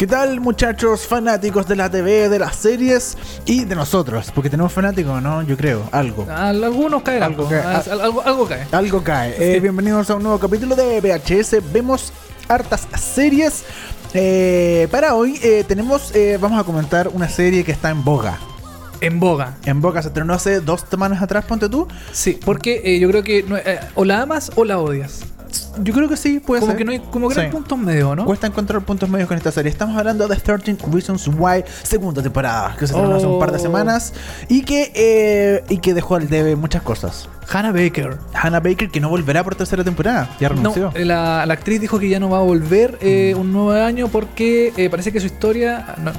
¿Qué tal muchachos fanáticos de la TV, de las series y de nosotros? Porque tenemos fanáticos, ¿no? Yo creo, algo. algunos caerán. Algo cae. Ah, algo, algo cae. Algo cae. Eh, bienvenidos a un nuevo capítulo de VHS. Vemos hartas series. Eh, para hoy eh, tenemos, vamos a comentar una serie que está en boga. En boga. En boga se estrenó hace dos semanas atrás, ponte tú. Sí, porque eh, yo creo que eh, o la amas o la odias. Yo creo que sí, puede Como ser. que no hay, como que no hay Sí. puntos medios, ¿no? Cuesta encontrar puntos medios con esta serie. Estamos hablando de 13 Reasons Why, segunda temporada, que se estrenó hace un par de Oh. semanas y que, eh, y que dejó al debe muchas cosas. Hannah Baker. Hannah Baker, que no volverá por tercera temporada, ya renunció. eh, la, la actriz dijo que ya no va a volver eh, un nuevo año porque eh, parece que su historia. no-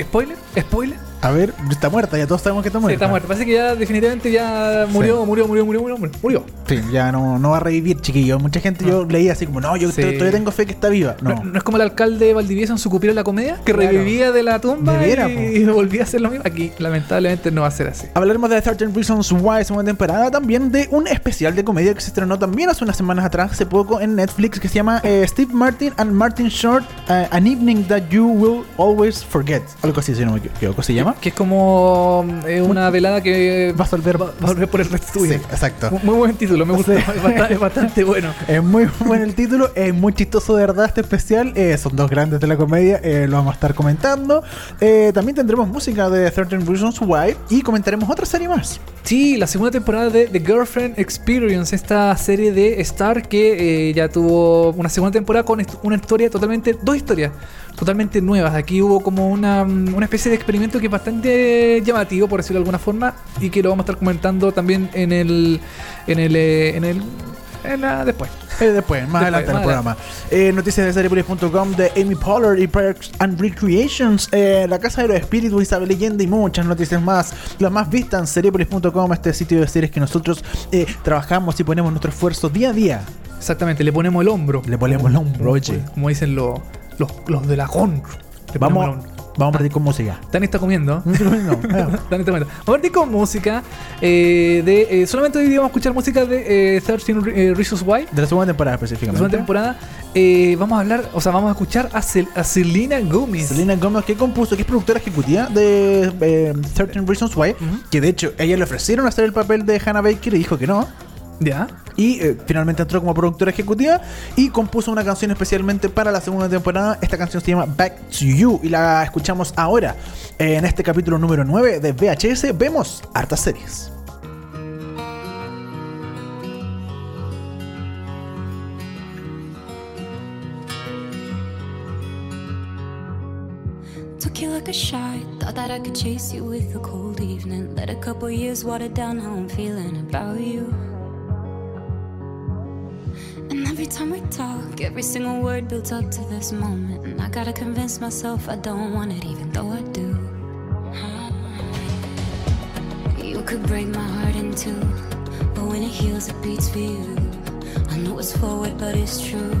¿Spoiler? ¿Spoiler? A ver, está muerta, ya todos sabemos que está Sí, muerta. está muerta. Parece que ya definitivamente ya murió, murió, murió, murió, murió, murió. murió. Sí, ya no, no va a revivir, chiquillo. Mucha gente yo leía así como, no, yo Sí. to- todavía tengo fe que está viva. No. No. no es como el alcalde de Valdivieso en su cupira la comedia, que Claro. revivía de la tumba De y, volvía a hacer lo mismo. Aquí, lamentablemente, no va a ser así. Hablaremos de 13 Reasons Why, segunda temporada, también de un especial de comedia que se estrenó también hace unas semanas atrás, hace poco en Netflix, que se llama eh, Steve Martin and Martin Short, eh, An Evening That You Will Always Forget. Algo así, si no me equivoco, se llama. Que es como eh, una velada que Vas a volver. va va a volver por el resto tuyo. Sí, exacto. Muy, muy buen título, me gusta. Sí. Es, bastante, es bastante bueno. Es muy bueno el título, es muy chistoso de verdad este especial. eh, son dos grandes de la comedia, eh, lo vamos a estar comentando. Eh, también tendremos música de 13 Reasons Why y comentaremos otra serie más. Sí, la segunda temporada de The Girlfriend Experience, esta serie de Star que eh, ya tuvo una segunda temporada con una historia totalmente, dos historias totalmente nuevas. Aquí hubo como una, mm, una especie de experimento que es bastante llamativo, por decirlo de alguna forma, y que lo vamos a estar comentando también en el, en el, eh, en el, en la, después. Eh, después, más Después, adelante en el programa. Eh, noticias de seriepolis.com de Amy Pollard y Parks and Recreations. eh, la Casa de los Espíritus, Isabel Leyenda y muchas noticias más. Las más vistas en seriepolis.com, este sitio de series que nosotros trabajamos y ponemos nuestro esfuerzo día a día. Exactamente, le ponemos el hombro. Le ponemos el hombro, oye. Como dicen los, los, los de la ponemos Vamos, vamos a partir con música. Dani está comiendo. No, Dani está comiendo. Vamos a partir con música. eh, de, eh, solamente hoy día vamos a escuchar música de eh, 13 eh, Reasons Why. De la segunda temporada La específicamente. segunda temporada. Eh, vamos a hablar, o sea, vamos a escuchar a, Cel- a Selena Gomez. Selena Gomez, que compuso, que es productora ejecutiva de 13 Reasons Why, que de hecho ella le ofrecieron hacer el papel de Hannah Baker y dijo que no. ¿Ya? Y eh, finalmente entró como productora ejecutiva y compuso una canción especialmente para la segunda temporada. Esta canción se llama Back to You y la escuchamos ahora en este capítulo número 9 de VHS. Vemos hartas series. Took you like a shot. Thought that I could chase you with a cold evening. Let a couple years water down how I'm feeling about you. And every time we talk, every single word builds up to this moment. And I gotta convince myself I don't want it, even though I do. You could break my heart in two, but when it heals, it beats for you. I know it's forward, but it's true.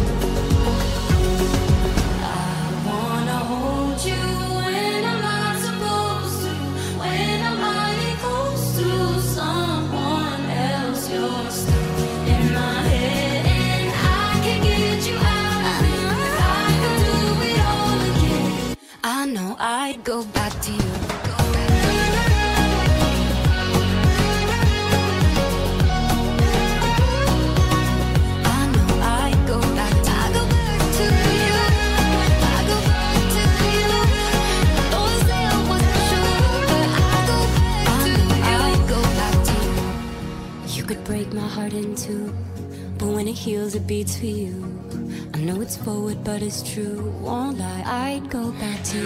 Heals, it beats for you. I know it's forward, but it's true. Won't lie, I'd go back to you.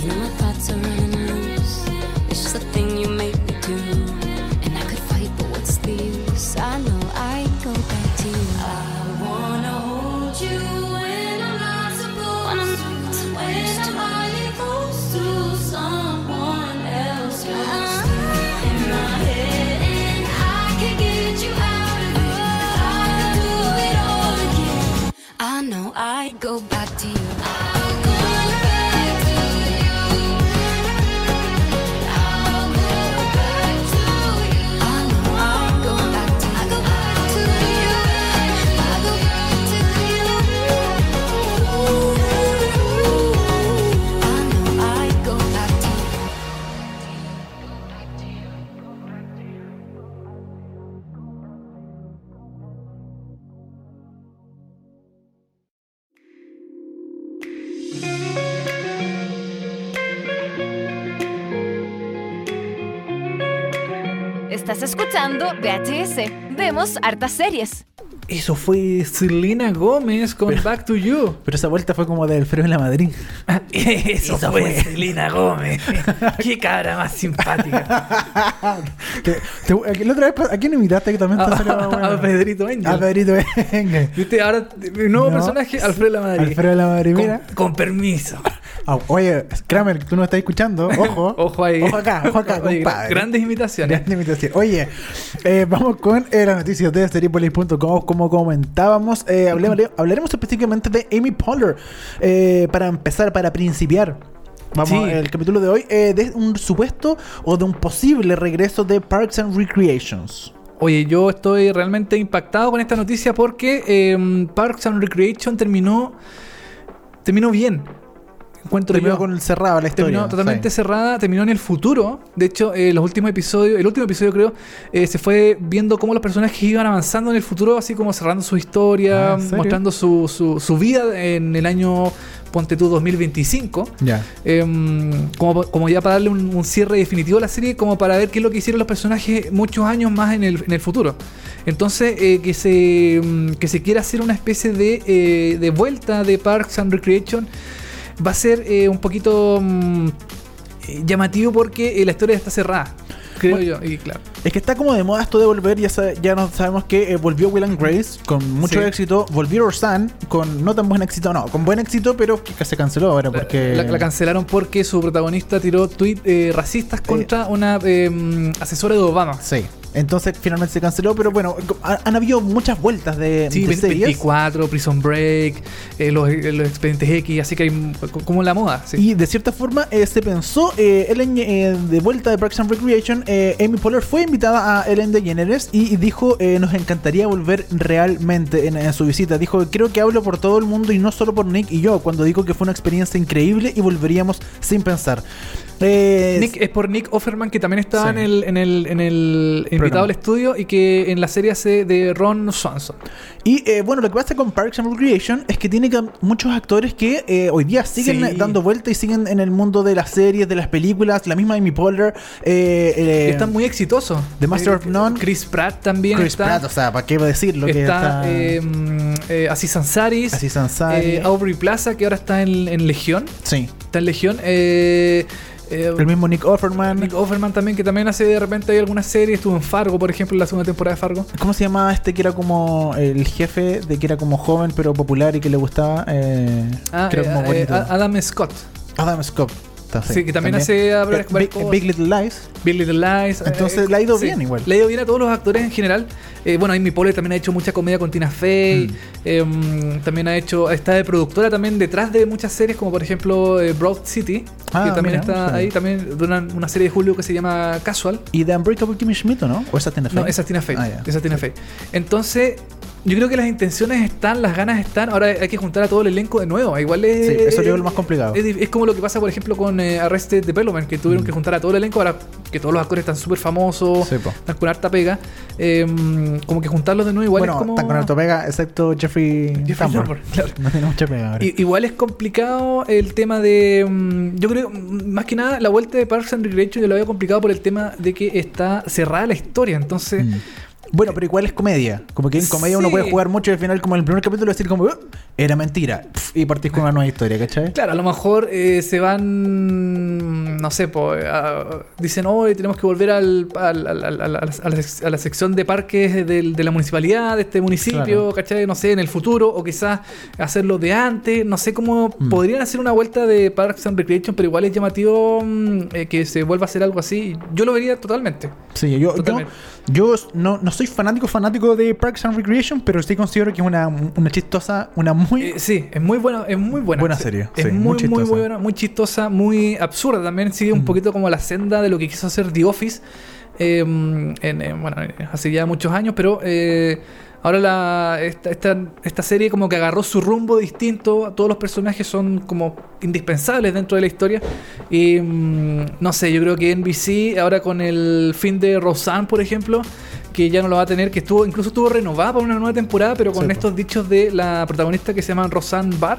You know my thoughts are running loose. Vemos hartas series. Eso fue Selena Gómez con Back to You. Pero esa vuelta fue como de Alfredo en la Madrid. Eso, Eso fue, fue. Selena Gómez. Qué cara más simpática. Te- te- la otra vez, ¿a quién invitaste que también te salió bueno? a Pedrito Angel. A Pedrito venga. ¿Viste? Ahora, mi nuevo No. personaje, Alfredo La Madrid. Alfredo de la Madrid, Con- mira. Con, permiso. Ah, oye, Kramer, tú no estás escuchando. Ojo. Ojo ahí. Ojo acá, ojo acá, Oye, compadre. Grandes imitaciones. Gran imitación. Oye, eh, vamos con eh, las noticias de Seripolis.com. Como comentábamos, eh, hablaremos específicamente de Amy Poehler. Eh, para empezar, para principiar. Vamos, Sí. el capítulo de hoy, eh, de un supuesto o de un posible regreso de Parks and Recreations. Oye, yo estoy realmente impactado con esta noticia porque eh, Parks and Recreation terminó terminó bien. Encuentro Terminó yo. con el cerrado la historia. Terminó totalmente sí. cerrada, terminó en el futuro. De hecho, eh, los últimos episodios, el último episodio creo, eh, se fue viendo cómo los personajes iban avanzando en el futuro, así como cerrando su historia, Ah, mostrando su, su, su vida en el año, ponte tú, 2025. Ya. Em, como, como ya para darle un, un cierre definitivo a la serie, como para ver qué es lo que hicieron los personajes muchos años más en el, en el futuro. Entonces, eh, que, se, mm, que se quiera hacer una especie de, de vuelta de Parks and Recreation va a ser eh, un poquito mm, eh, llamativo porque eh, la historia está cerrada, creo Bueno, yo. Y claro. Es que está como de moda esto de volver, ya, sa- ya no sabemos que eh, volvió Will and Grace con mucho Sí. éxito, volvió Roseanne con no tan buen éxito, no, con buen éxito, pero que se canceló ahora porque... La, la cancelaron porque su protagonista tiró tweets eh, racistas contra una mm, asesora de Obama. Sí, entonces finalmente se canceló, pero bueno, ha- han habido muchas vueltas de, Sí, de 20, series. 24, Prison Break, eh, los, eh, los expedientes X, así que hay como la moda. sí. Y de cierta forma eh, se pensó, eh, Ellen, eh, de vuelta de Parks and Recreation, eh, Amy Poehler fue invitada a Ellen DeGeneres y dijo, eh, nos encantaría volver realmente en, en su visita. Dijo, creo que hablo por todo el mundo y no solo por Nick y yo, cuando digo que fue una experiencia increíble y volveríamos sin pensar. Eh, Nick, es por Nick Offerman, que también estaba Sí. en el, en el, en el invitado al estudio y que en la serie hace de Ron Swanson. Y eh, bueno, lo que pasa con Parks and Recreation es que tiene que- muchos actores que eh, hoy día siguen Sí. eh, dando vuelta y siguen en el mundo de las series, de las películas. La misma Amy Poehler, eh, eh, Están muy exitosos. The Master Eh, of None. Chris Pratt también Chris está. Pratt, o sea, ¿para qué decirlo? que está eh, mm, eh, Aziz Ansari. Aziz Ansari. eh, Aubrey Plaza, que ahora está en, en Legión. Sí, Está en Legión. Eh, eh, el mismo Nick Offerman. Nick Offerman también, que también hace de repente hay algunas series. Estuvo en Fargo, por ejemplo, en la segunda temporada de Fargo. ¿Cómo se llamaba este que era como el jefe de que era como joven pero popular y que le gustaba? Eh, Ah, que era eh, como eh. Adam Scott. Adam Scott. Sí, que también hace a Eh, Big, cosas. Big Little Lies. Big Little Lies. Entonces, eh, le ha ido bien igual. Le ha ido bien a todos los actores en general. Eh, bueno, Amy Poehler también ha hecho mucha comedia con Tina Fey. Mm. Eh, mm, también ha hecho, está de productora también detrás de muchas series, como por ejemplo eh, Broad City, Ah, que también mira, está sí. ahí, también de una, una serie de Julio que se llama Casual. ¿Y The Unbreakable Kimmy Schmidt no? ¿O esa tiene No, esa es Tina Fey. Ah. Esa es Tina Fey. Entonces, yo creo que las intenciones están, las ganas están. Ahora hay que juntar a todo el elenco de nuevo. Igual es. Sí, eso es lo más complicado. Es, es como lo que pasa, por ejemplo, con eh, Arrested Development, que tuvieron que juntar a todo el elenco. Ahora que todos los actores están súper famosos, Sí, están con harta pega. eh, como que juntarlos de nuevo igual bueno, es como. están con alto pega, excepto Jeffrey, Jeffrey Tambor. Tambor, claro. No tiene mucha pega ahora. Igual es complicado el tema de. mm, Yo creo, mm, más que nada, la vuelta de Parks and Recreation yo lo veo complicado por el tema de que está cerrada la historia. Entonces, Mm. Bueno, pero igual es comedia. Como que en comedia uno puede jugar mucho y al final, como en el primer capítulo, decir como, "Uh, era mentira. Y partís con una nueva historia, ¿cachai? claro, a lo mejor eh, se van. No sé, pues. dicen, hoy tenemos que volver al, a, la, a la sec- a la sección de parques del- de, la municipalidad, de este municipio, Claro. ¿cachai? No sé, en el futuro, o quizás hacerlo de antes. No sé cómo Mm. podrían hacer una vuelta de Parks and Recreation, pero igual es llamativo mm, eh, que se vuelva a hacer algo así. Yo lo vería totalmente. Sí, yo, yo, Totalmente. yo no, no soy fanático fanático de Parks and Recreation, pero sí considero que es una, una chistosa, una muy... Eh, sí, es muy buena, es muy buena. Buena serie, Es sí, muy muy, muy, buena, muy chistosa, muy absurda también. Sigue un Mm. poquito como la senda de lo que quiso hacer The Office. eh, en, bueno, hace ya muchos años, pero eh, ahora la, esta, esta, esta serie como que agarró su rumbo distinto. Todos los personajes son como indispensables dentro de la historia. Y mm, no sé, yo creo que NBC ahora con el fin de Roseanne, por ejemplo, que ya no lo va a tener, que estuvo incluso estuvo renovada para una nueva temporada, pero con Sí, estos dichos de la protagonista que se llama Roseanne Barr.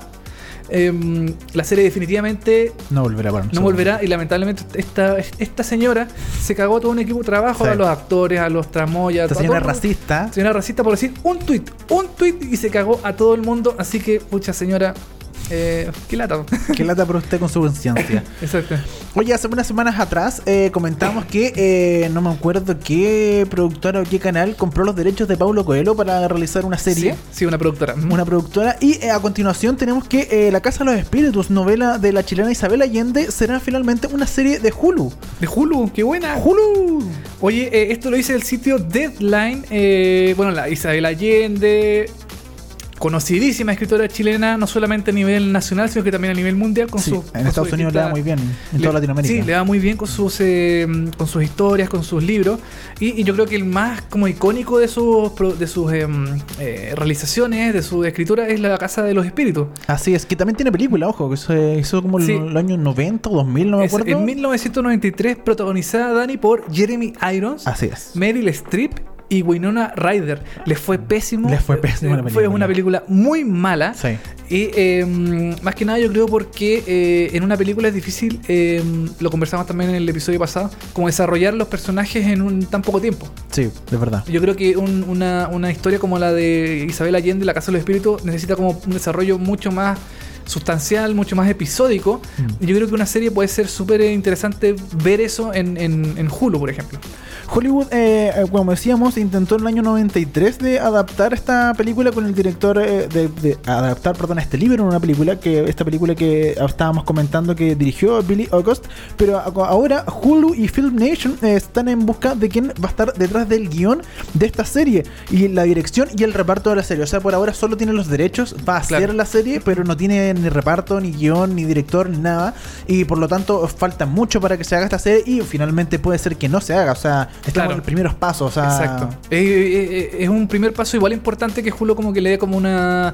Em, la serie definitivamente No volverá para no volverá y lamentablemente esta, esta señora se cagó a todo un equipo de trabajo, Sí. a los actores, a los tramoyas, Esta señora todo- racista. Señora racista por decir un tweet, un tweet y se cagó a todo el mundo, así que pucha señora, eh, qué lata. Que lata por usted con su conciencia. Exacto. Oye, hace unas semanas atrás eh, comentamos que eh, no me acuerdo qué productora o qué canal compró los derechos de Paulo Coelho para realizar una serie. Sí, sí, una productora. Una productora. Y eh, a continuación tenemos que La Casa de los Espíritus, novela de la chilena Isabel Allende, será finalmente una serie de Hulu. De Hulu, qué buena. ¡Hulu! Oye, esto lo dice el sitio Deadline. eh, bueno, la Isabel Allende, conocidísima escritora chilena, no solamente a nivel nacional, sino que también a nivel mundial. Con Sí, su, en con Estados Unidos le distinta- muy bien, en le- toda Latinoamérica. Sí, le va muy bien con sus, eh, con sus historias, con sus libros. Y, y yo creo que el más como icónico de sus, de sus em, eh, realizaciones, de su escritura, es La Casa de los Espíritus. Así es, que también tiene película, ojo, que se hizo como en Sí. los años 90 o 2000, no me Es acuerdo. en 1993, protagonizada, Dani, por Jeremy Irons. Así es. Meryl Streep y Winona Ryder. Les fue pésimo. Les fue pésimo la Fue película. una película muy mala. Sí. Y eh, más que nada yo creo porque eh, en una película es difícil, eh, lo conversamos también en el episodio pasado, como desarrollar los personajes en un tan poco tiempo. Sí, de verdad. Yo creo que un- una, una historia como la de Isabel Allende, La Casa de los Espíritus, necesita como un desarrollo mucho más sustancial, mucho más episódico. Mm. Yo creo que una serie puede ser súper interesante ver eso en, en, en Hulu, por ejemplo. Hollywood, eh, eh, como decíamos, intentó en el año 93 de adaptar esta película con el director eh, de, de adaptar, perdón, este libro en una película que esta película que estábamos comentando que dirigió Billy August, pero ahora Hulu y Film Nation eh, están en busca de quién va a estar detrás del guion de esta serie y la dirección y el reparto de la serie. O sea, por ahora solo tiene los derechos, va a Claro. hacer la serie, pero no tiene ni reparto, ni guion, ni director, ni nada. Y por lo tanto falta mucho para que se haga esta serie y finalmente puede ser que no se haga. O sea, estamos Claro. en los primeros pasos. O sea, Exacto. Eh, eh, eh, es un primer paso igual importante que Hulu como que le dé como una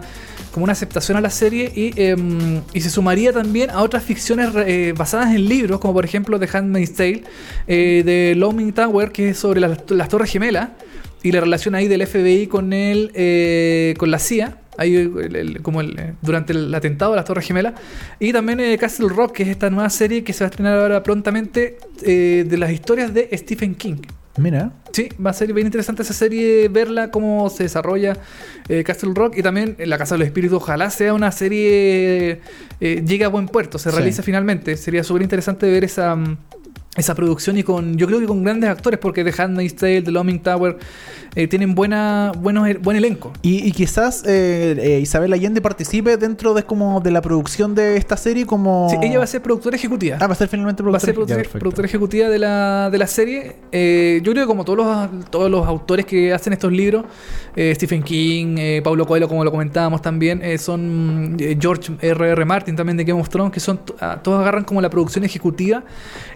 como una aceptación a la serie y, em, y se sumaría también a otras ficciones eh, basadas en libros, como por ejemplo The Handmaid's Tale, eh, de Looming Tower, que es sobre las, las Torres Gemelas y la relación ahí del FBI con el, con la CIA. Ahí, el- el- como el, eh, durante el atentado a las Torres Gemelas. Y también eh, Castle Rock, que es esta nueva serie que se va a estrenar ahora prontamente eh, de las historias de Stephen King. Mira, Sí, va a ser bien interesante esa serie, verla, cómo se desarrolla eh, Castle Rock y también eh, La Casa del Espíritu. Ojalá sea una serie, eh, llegue a buen puerto, se Sí. realiza finalmente. Sería súper interesante ver esa, mm, esa producción y con, yo creo que con grandes actores, porque The Handmaid's Tale, The Looming Tower, eh, tienen buena, buenos, buen elenco. y, y quizás eh, eh, Isabel Allende participe dentro de como de la producción de esta serie como... Sí, ella va a ser productora ejecutiva. Ah, va a ser finalmente Va a ser productora. productora, Ya, productora ejecutiva de la, de la serie. Eh, yo creo que como todos los, todos los autores que hacen estos libros, eh, Stephen King, eh, Paulo Coelho, como lo comentábamos también, eh, son eh, George R.R. R. Martin también de Game of Thrones, que son ah, todos agarran como la producción ejecutiva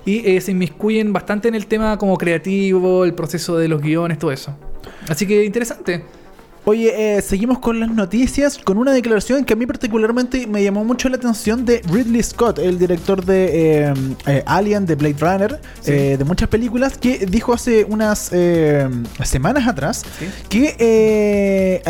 y eh, se inmiscuyen bastante en el tema como creativo, el proceso de los guiones, todo eso. Así que interesante. Oye, eh, seguimos con las noticias, con una declaración que a mí particularmente me llamó mucho la atención de Ridley Scott, el director de eh, eh, Alien, de Blade Runner, Sí. de muchas películas, que dijo hace unas semanas atrás Sí. que...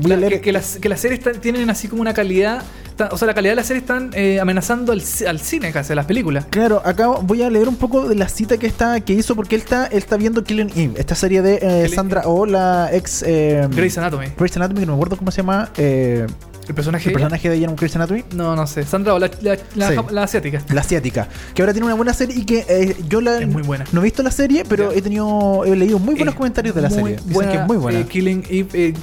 voy a La- leer- que, que las, que las series tienen así como una calidad. o sea, la calidad de las series están eh, amenazando al, al cine casi, a las películas. Claro, acá voy a leer un poco de la cita que está que hizo porque él está él está viendo Killing Eve, esta serie de eh, Sandra Oh, la ex eh, Grey's Anatomy. Grey's Anatomy, que no me acuerdo cómo se llama eh, El personaje. el personaje de ella en Grey's Anatomy. No, no sé. Sandra o la, la, la- Sí. la asiática. La asiática, que ahora tiene una buena serie y que eh, yo la Es muy buena. no he visto la serie, pero he tenido he leído muy buenos comentarios de la muy serie. Dicen buena, que es muy buena. eh, Killing Eve. eh,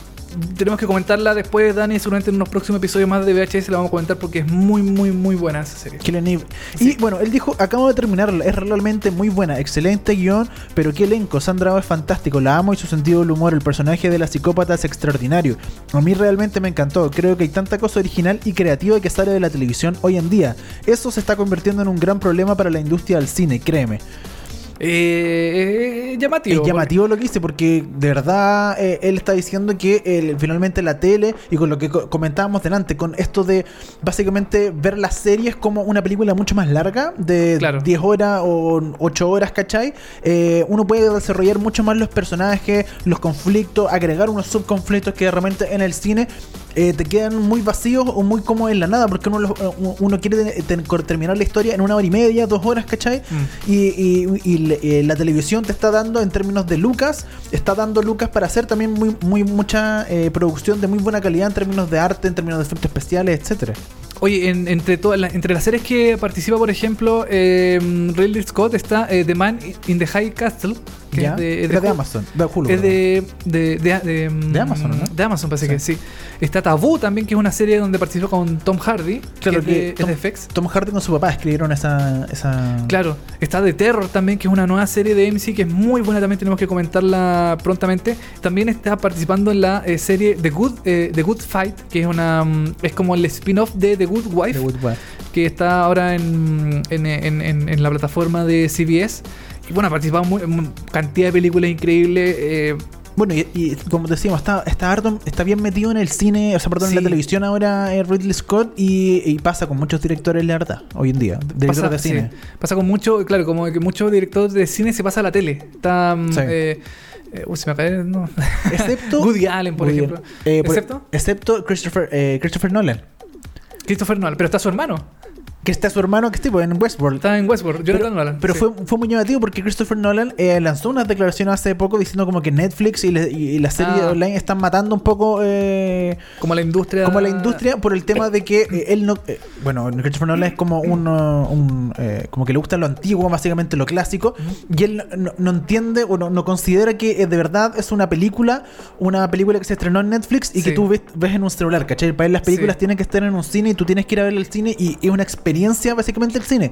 tenemos que comentarla después, Dani, seguramente en unos próximos episodios más de VHS la vamos a comentar porque es muy, muy, muy buena esa serie. Killing Eve. Sí. Y bueno, él dijo, acabo de terminarla, es realmente muy buena, excelente guion, pero qué elenco, Sandra es fantástico, la amo y su sentido del humor, el personaje de la psicópata es extraordinario. A mí realmente me encantó, creo que hay tanta cosa original y creativa que sale de la televisión hoy en día. Eso se está convirtiendo en un gran problema para la industria del cine, créeme. Eh, eh, llamativo. Es llamativo lo que dice porque de verdad eh, él está diciendo que eh, finalmente la tele y con lo que co- comentábamos delante, con esto de básicamente ver las series como una película mucho más larga, de Claro. 10 horas o 8 horas, ¿cachai? Eh, uno puede desarrollar mucho más los personajes, los conflictos, agregar unos subconflictos que de repente en el cine eh, te quedan muy vacíos o muy como en la nada porque uno, uno quiere ten- terminar la historia en una hora y media, dos horas, ¿cachai? Mm. Y, y- y le- eh, la televisión te está dando en términos de lucas, está dando lucas para hacer también muy, muy mucha eh, producción de muy buena calidad en términos de arte, en términos de efectos especiales, etcétera. Oye, en- entre, todas las- entre las series que participa, por ejemplo, eh, Scott está eh, The Man in the High Castle. Que ¿Ya? es de, es de Hulu. Amazon, de Hulu, Es de, de, de, de, mm, De Amazon, ¿no? De Amazon, parece Sí. que sí. Está Tabú también, que es una serie donde participó con Tom Hardy. Claro que es de, es de FX. Tom Hardy con su papá escribieron esa... esa... Claro, está The Terror también, que es una nueva serie de MC que es muy buena, también tenemos que comentarla prontamente. También está participando en la eh, serie The Good, eh, The Good Fight, que es una mm, es como el spin-off de The Good Wife, de que está ahora en- en- en la plataforma de CBS. Y bueno, ha participado muy- en cantidad de películas increíbles. eh, Bueno, y, y como decíamos, está, está, harto- está bien metido en el cine, o sea, perdón, en la televisión ahora eh, Ridley Scott y, y pasa con muchos directores, la verdad, hoy en día. Directores pasa, de cine. sí, pasa con mucho, claro, como que muchos directores de cine se pasa a la tele. Está. mm, Sí. eh, uy, se me de- no. Excepto. Woody Allen, por Woody ejemplo. Eh, por- ¿Excepto? Excepto Christopher, eh, Christopher Nolan. Christopher Nolan, pero está su hermano. Que está su hermano, que tipo en Westworld. Está en Westworld, Jonathan pero Nolan. pero sí. fue, fue muy llamativo porque Christopher Nolan eh, lanzó unas declaraciones hace poco diciendo como que Netflix y, le- y- y la serie Ah. online están matando un poco eh, como la industria. como la industria por el tema de que eh, él no eh, bueno Christopher Nolan es como un, un, eh, como que le gusta lo antiguo básicamente lo clásico y él no, no- entiende o no, no considera que eh, de verdad es una película una película que se estrenó en Netflix y que Sí. tú ves, ves en un celular ¿cachai? para él las películas Sí. tienen que estar en un cine y tú tienes que ir a ver el cine y es una experiencia básicamente el cine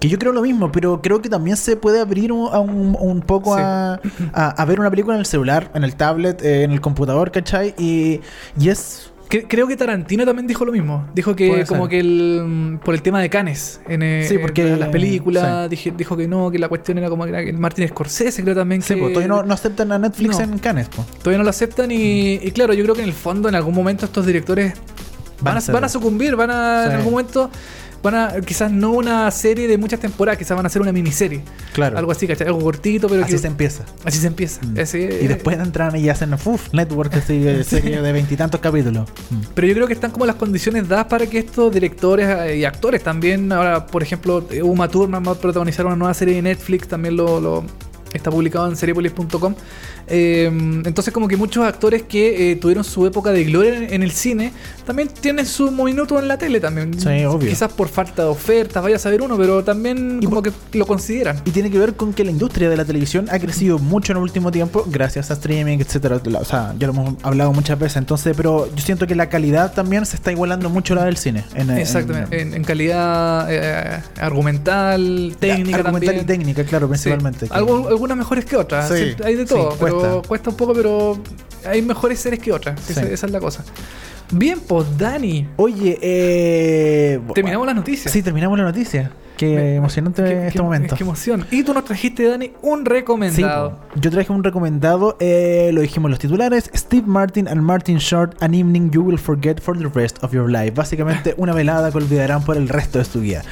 que yo creo lo mismo, pero creo que también se puede abrir un, a un, un poco Sí. a, a- a ver una película en el celular, en el tablet, eh, en el computador, ¿cachai? Y, y es Cre- Creo que Tarantino también dijo lo mismo. Dijo que como que el por el tema de Canes en, eh, Sí, porque- en las películas dije- dijo que no, que la cuestión era como que era que Martin Scorsese creo también Sí, que pues, todavía no, no aceptan a Netflix No. en Cannes. pues. todavía no lo aceptan y, y claro, yo creo que en el fondo en algún momento estos directores van, a van a sucumbir, van a en Sí. algún momento van a quizás no una serie de muchas temporadas, quizás van a hacer una miniserie, Claro. algo así, ¿cachai? Algo cortito, pero Así que- se empieza. así se empieza. Mm. Y después entran y hacen Uf, Network, así, eh, serie de veintitantos capítulos. Mm. Pero yo creo que están como las condiciones dadas para que estos directores eh, y actores también, ahora por ejemplo, Uma Thurman va a protagonizar una nueva serie de Netflix, también lo, lo- está publicado en seriepolis.com. Eh, entonces como que muchos actores que eh, tuvieron su época de gloria en, en el cine, también tienen su minuto en la tele también. Sí, obvio. Quizás por falta de ofertas, vaya a saber uno, pero también Y como que lo consideran. Y tiene que ver con que la industria de la televisión ha crecido mucho en el último tiempo gracias a streaming, etcétera. O sea, ya lo hemos hablado muchas veces. Entonces, pero yo siento que la calidad también se está igualando mucho a la del cine. En, en- Exactamente, en, en calidad eh, argumental, técnica argumental también. y técnica, claro, principalmente. Sí. Algo- algunas mejores que otras. Sí, hay de todo. sí, pero cuesta. cuesta. un poco, pero hay mejores series que otras. Sí. Esa, esa es la cosa. Bien, pues Dani. Oye, eh, Terminamos las noticias. Sí, terminamos la noticia. Qué Me- emocionante qué- este qué- momento. Qué emoción. Y tú nos trajiste, Dani, un Sí, recomendado. po. yo traje un recomendado, eh, lo dijimos en los titulares, Steve Martin and Martin Short, An Evening You Will Forget for the Rest of Your Life. Básicamente una velada que olvidarán por el resto de su vida.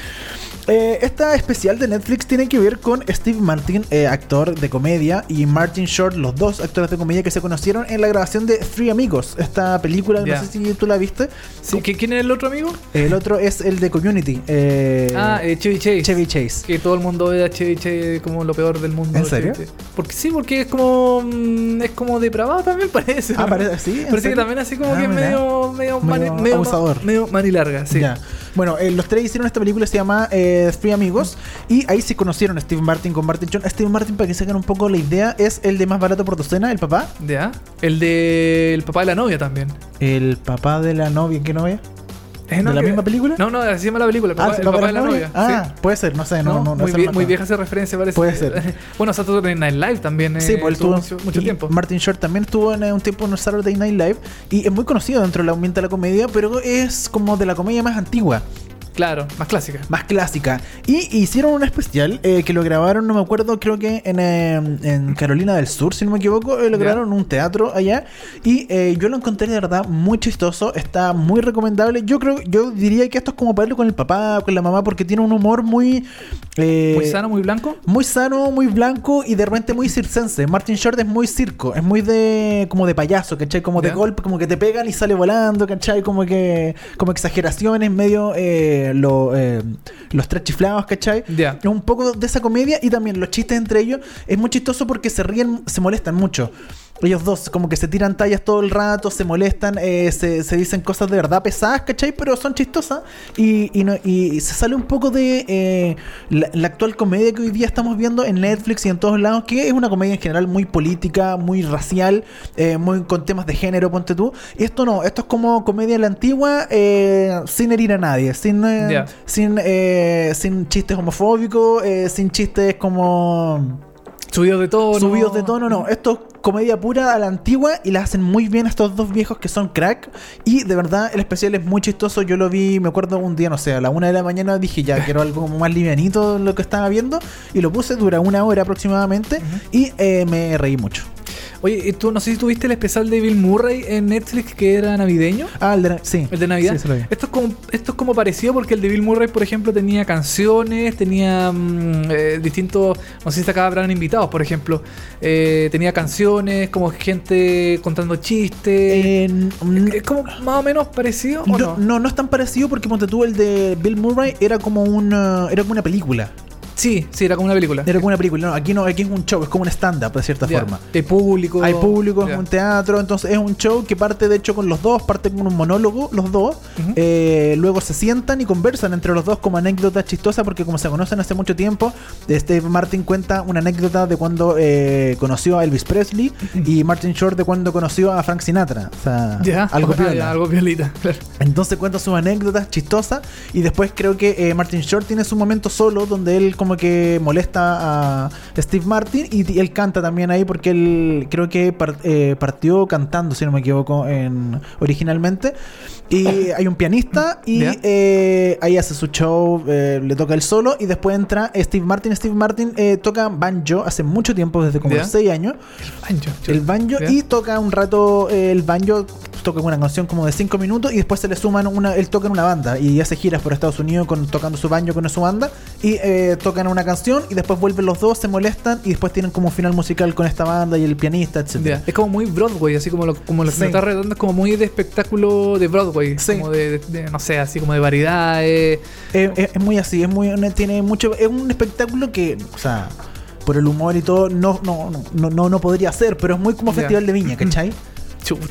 Eh, esta especial de Netflix tiene que ver con Steve Martin, eh, actor de comedia, y Martin Short, los dos actores de comedia que se conocieron en la grabación de Three Amigos, esta película, Ya. no sé si tú la viste. Sí, ¿qui- ¿Quién es el otro amigo? El otro es el de Community. eh, ah, eh, Chevy Chase. Chevy Chase. Que todo el mundo ve a Chevy Chase como lo peor del mundo. ¿En serio? Porque sí, porque es como mm, es como depravado también parece. Ah, parece, sí. ¿en Parece que serio? también así como Ah, que es medio medio Medio mani- medio, abusador. medio manilarga, sí. Ya. Bueno, eh, los tres hicieron esta película, se llama eh, Three Amigos. Y ahí se conocieron a Steve Martin con Martin John. Steve Martin, para que se hagan un poco la idea, es el de más barato por docena, el papá. Ya. El de el papá de la novia también. El papá de la novia, ¿qué novia? Eh, ¿De la que- misma película? No, no, así se llama la película. El papá, Ah, el papá de la novia. Ah, sí. puede ser, no sé, no, no, no, muy, vie- vieja esa referencia, parece. Puede ser. bueno, Saturday Night Live también. Sí, eh, pues él tuvo mucho, tiempo. Martin Short también estuvo en eh, un tiempo en Saturday Night Live y es muy conocido dentro del ambiente de la comedia, pero es como de la comedia más antigua. Claro, más clásica. más clásica. Y hicieron un especial eh, que lo grabaron, no me acuerdo, creo que en, eh, en Carolina del Sur, si no me equivoco. eh, lo grabaron en un teatro allá. Y eh, yo lo encontré de verdad muy chistoso. Está muy recomendable. Yo creo, yo diría que esto es como para verlo con el papá, con la mamá, porque tiene un humor muy. eh, Muy sano, muy blanco. muy sano, muy blanco y de repente muy circense. Martin Short es muy circo, es muy de como de payaso, ¿cachai? Como de golpe, como que te pegan y sale volando, ¿cachai? Como que como exageraciones, medio eh, lo, eh, los tres chiflados, ¿cachai? Es un poco de esa comedia y también los chistes entre ellos es muy chistoso porque se ríen, se molestan mucho. Ellos dos como que se tiran tallas todo el rato, se molestan, eh, se, se dicen cosas de verdad pesadas, ¿cachai? Pero son chistosas y, y, no- y se sale un poco de eh, la, la actual comedia que hoy día estamos viendo en Netflix y en todos lados, que es una comedia en general muy política, muy racial, eh, muy con temas de género, ponte tú. Y esto no, esto es como comedia a la antigua, sin herir a nadie, sin, eh, Ya. sin, eh, sin chistes homofóbicos, sin chistes como Subidos de tono. subidos de tono, no. Esto es comedia pura a la antigua y la hacen muy bien estos dos viejos que son crack. Y de verdad, el especial es muy chistoso. Yo lo vi, me acuerdo un día, no sé, a la una de la mañana dije ya, quiero algo como más livianito lo que estaba viendo. Y lo puse, dura una hora aproximadamente. Y eh, me reí mucho. Oye, ¿y tú no sé si tuviste el especial de Bill Murray en Netflix que era navideño. Ah, el de, sí. El de Navidad. Sí, esto, es como, esto es como parecido porque el de Bill Murray, por ejemplo, tenía canciones, tenía mm, eh, distintos. No sé si acá habrán invitados, por ejemplo. Eh, tenía canciones, como gente contando chistes. Eh, n- es como más o menos parecido, ¿o no, no? no, no es tan parecido porque ponte tú el de Bill Murray era como una, era como una película. Sí, sí, era como una película. Era como una película. No, aquí no, aquí es un show, es como un stand-up de cierta forma. Hay público. Hay público, Ya. es un teatro, entonces es un show que parte de hecho con los dos, parte con un monólogo, los dos, eh, luego se sientan y conversan entre los dos como anécdota chistosa porque como se conocen hace mucho tiempo, Steve Martin cuenta una anécdota de cuando eh, conoció a Elvis Presley y Martin Short de cuando conoció a Frank Sinatra, o sea, Ya, algo ah, piola. ya, algo piolita. Claro. Entonces cuenta sus anécdotas chistosas y después creo que eh, Martin Short tiene su momento solo donde él como que molesta a Steve Martin y, él canta también ahí porque él creo que eh, partió cantando, si no me equivoco, en, originalmente. Y hay un pianista y eh, ahí hace su show, eh, le toca el solo y después entra Steve Martin. Steve Martin eh, toca banjo hace mucho tiempo, desde como los 6 años el banjo Ya. y toca un rato el banjo toca una canción como de 5 minutos y después se le suman una él toca en una banda y hace giras por Estados Unidos con, tocando su banjo con su banda y eh, tocan una canción y después vuelven los dos se molestan y después tienen como un final musical con esta banda y el pianista Ya, Es como muy Broadway, así como lo, como lo que Sí. me está redonda, es como muy de espectáculo de Broadway. Sí. Como de, de- de, no sé, así como de variedades. Eh, es, es muy así es muy tiene mucho es un espectáculo que o sea por el humor y todo no no no no, no podría ser pero es muy como festival de viña ¿cachai?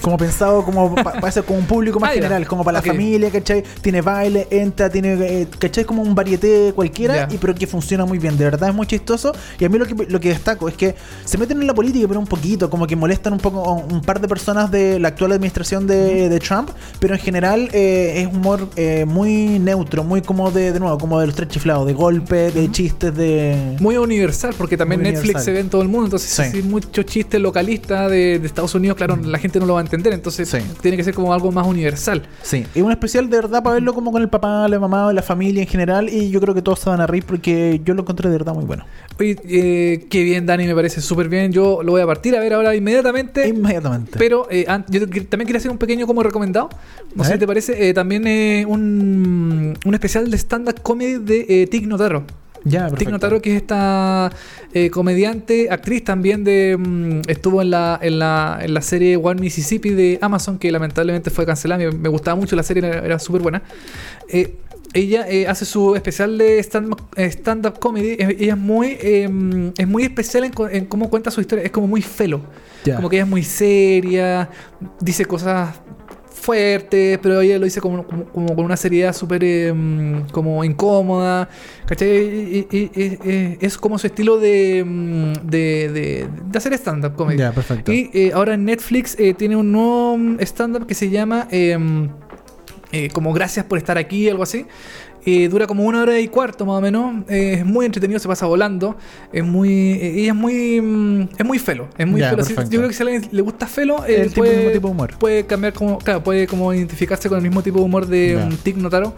Como pensado como pa- para ser como un público más Ah, general, como para la familia, ¿cachai? Tiene baile, entra, tiene, eh, ¿cachai? Como un varieté cualquiera, y pero que funciona muy bien, de verdad es muy chistoso. Y a mí lo que, lo que destaco es que se meten en la política, pero un poquito, como que molestan un poco un par de personas de la actual administración de, de Trump, pero en general eh, es humor eh, muy neutro, muy como de, de nuevo, como de los tres chiflados, de golpes, de chistes, de... Muy universal, porque también Muy Netflix universal. se ve en todo el mundo. Entonces, Sí. muchos chistes localistas de, de Estados Unidos, claro, la gente no lo va a entender. Entonces Sí. tiene que ser como algo más universal. Sí, es un especial de verdad para verlo como con el papá, la mamá, la familia en general. Y yo creo que todos se van a reír porque yo lo encontré de verdad muy bueno. Oye, eh, qué bien, Dani, me parece súper bien. Yo lo voy a partir a ver ahora inmediatamente. Inmediatamente. Pero eh, yo también quería hacer un pequeño como recomendado. No sé si te parece. eh, también eh, un, un especial de stand-up comedy de Tig Notaro. Ya, Tig perfecto. Notaro, que es esta eh, comediante, actriz también de. mm, estuvo en la, en, la, en la serie One Mississippi de Amazon, que lamentablemente fue cancelada. Me, me gustaba mucho la serie, era, era súper buena. Eh, ella eh, hace su especial de stand- stand-up comedy. Ella es muy, eh, es muy especial en, en cómo cuenta su historia. Es como muy felo. Como que ella es muy seria, dice cosas fuertes, pero ella lo dice como, como, como con una seriedad súper eh, mm, como incómoda. ¿Cachai? Y- y- y- y- y- es como su estilo de, mm, de, de, de hacer stand-up comedy. Ya, perfecto. Y eh, ahora en Netflix eh, tiene un nuevo mm, stand-up que se llama em, eh, como Gracias por estar aquí, algo así. Eh, dura como una hora y cuarto más o menos. Eh, es muy entretenido, se pasa volando. Es muy. eh, ella es muy. mm, es muy felo. Es muy Ya, felo. Perfecto. yo creo que si a alguien le gusta felo, El tipo- puede, mismo tipo de humor. puede cambiar como. Claro, puede como identificarse con el mismo tipo de humor de Ya. um, Tig Notaro.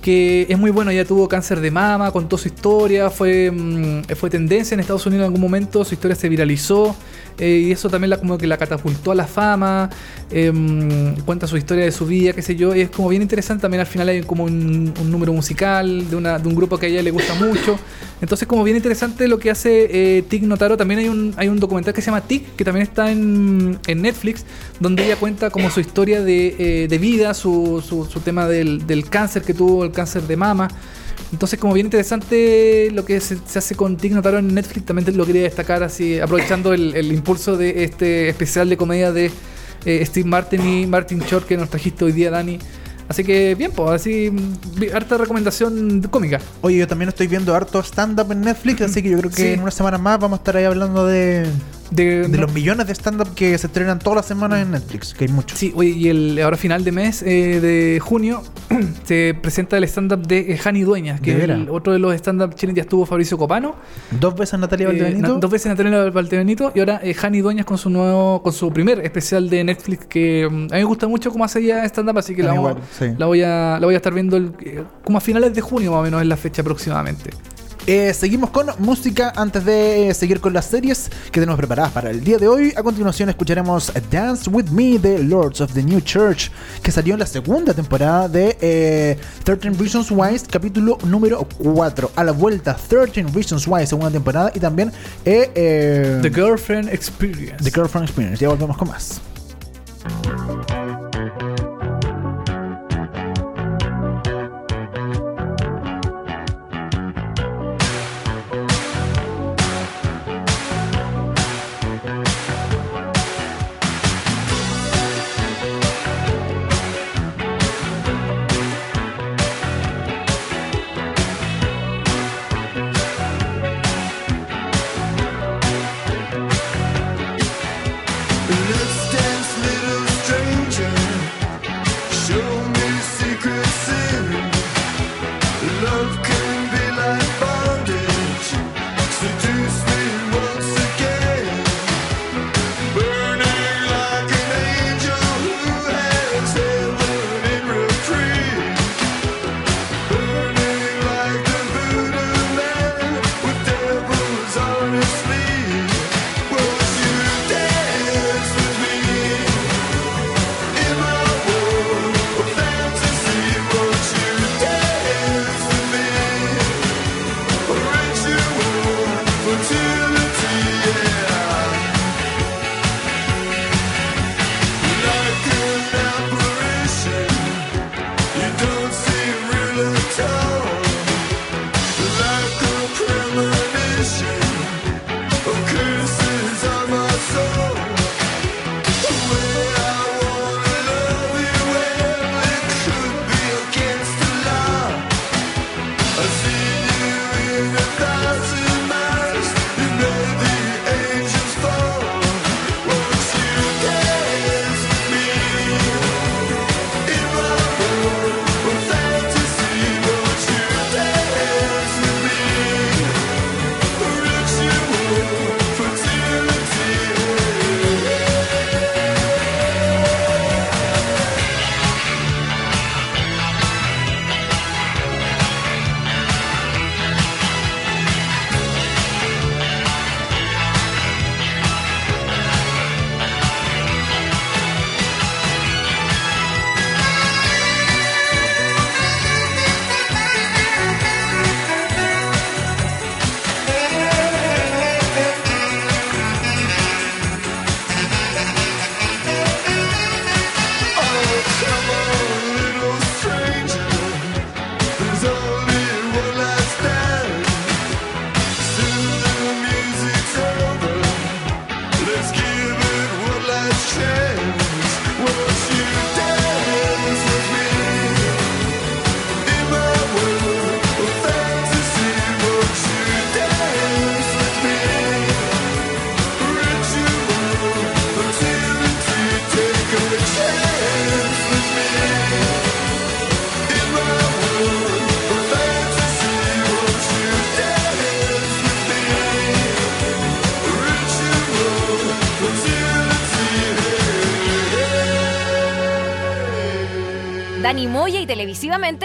Que es muy bueno, ella tuvo cáncer de mama, contó su historia, fue, mm, fue tendencia en Estados Unidos en algún momento, su historia se viralizó eh, y eso también la, como que la catapultó a la fama, mm, cuenta su historia de su vida, qué sé yo, y es como bien interesante, también al final hay como un, un número musical de, una, de un grupo que a ella le gusta mucho, entonces como bien interesante lo que hace eh, Tig Notaro, también hay un, hay un documental que se llama Tig, que también está en, en Netflix, donde ella cuenta como su historia de, eh, de vida, su, su, su tema del, del cáncer que tuvo, el cáncer de mama. Entonces, como bien interesante lo que se, se hace con Tig Notaro en Netflix, también lo quería destacar así, aprovechando el, el impulso de este especial de comedia de eh, Steve Martin y Martin Short que nos trajiste hoy día, Dani. Así que bien, pues así, harta recomendación cómica. Oye, yo también estoy viendo harto stand-up en Netflix, así que yo creo que Sí. en unas semanas más vamos a estar ahí hablando de, De, de no- los millones de stand-up que se estrenan todas las semanas en Netflix, que hay muchos. Sí, oye, y el ahora final de mes eh, de junio se presenta el stand-up de eh, Jani Dueñas, que ¿De es el- otro de los stand-up chilenos ya estuvo Fabricio Copano. Dos veces Natalia Eh, Valdebenito. na- dos veces Natalia Valdebenito y ahora eh, Jani Dueñas con su nuevo, con su primer especial de Netflix que mm, a mí me gusta mucho cómo hace ella stand-up, así que la, vamos- igual, sí. la voy a la voy a estar viendo el- eh, como a finales de junio más o menos es la fecha aproximadamente. Eh, seguimos con música antes de eh, seguir con las series que tenemos preparadas para el día de hoy. A continuación escucharemos Dance With Me de Lords of the New Church, que salió en la segunda temporada de eh, 13 Reasons Why, capítulo número 4. A la vuelta, 13 Reasons Why, segunda temporada, y también eh, eh, The Girlfriend Experience. The Girlfriend Experience. Ya volvemos con más.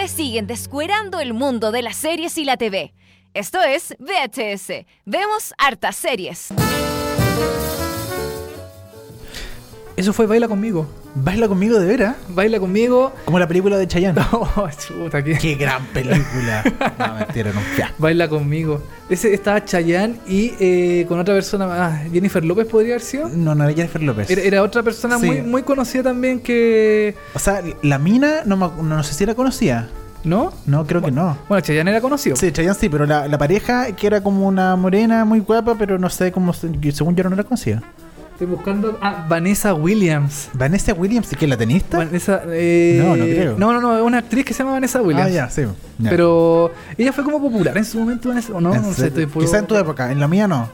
Siguen descuerando el mundo de las series y la TV. Esto es VHS. Vemos hartas series. Eso fue Baila conmigo. ¿Baila conmigo de veras? Baila conmigo. Como la película de Chayanne. Oh, chuta, qué- Qué gran película. No, mentira, no. Ya. Baila conmigo. Ese estaba Chayanne y eh, con otra persona más. Jennifer López podría haber sido. No, no era Jennifer López. Era, era otra persona Sí. muy, muy conocida también que. O sea, la mina, no, ac- no sé si era conocida. ¿No? No, creo que no. Bueno, Chayanne era conocido. Sí, Chayanne sí, pero la, la pareja, que era como una morena muy guapa, pero no sé cómo, según yo no la conocía. Estoy buscando. Ah, Vanessa Williams. Vanessa Williams, ¿que es la tenista? Vanessa. eh, No, no creo. No, no, no, es una actriz que se llama Vanessa Williams. Ah, ya, sí. ya. Pero ella fue como popular en su momento, Vanessa, ¿o no? No sé, estoy Quizá en tu época, en la mía no.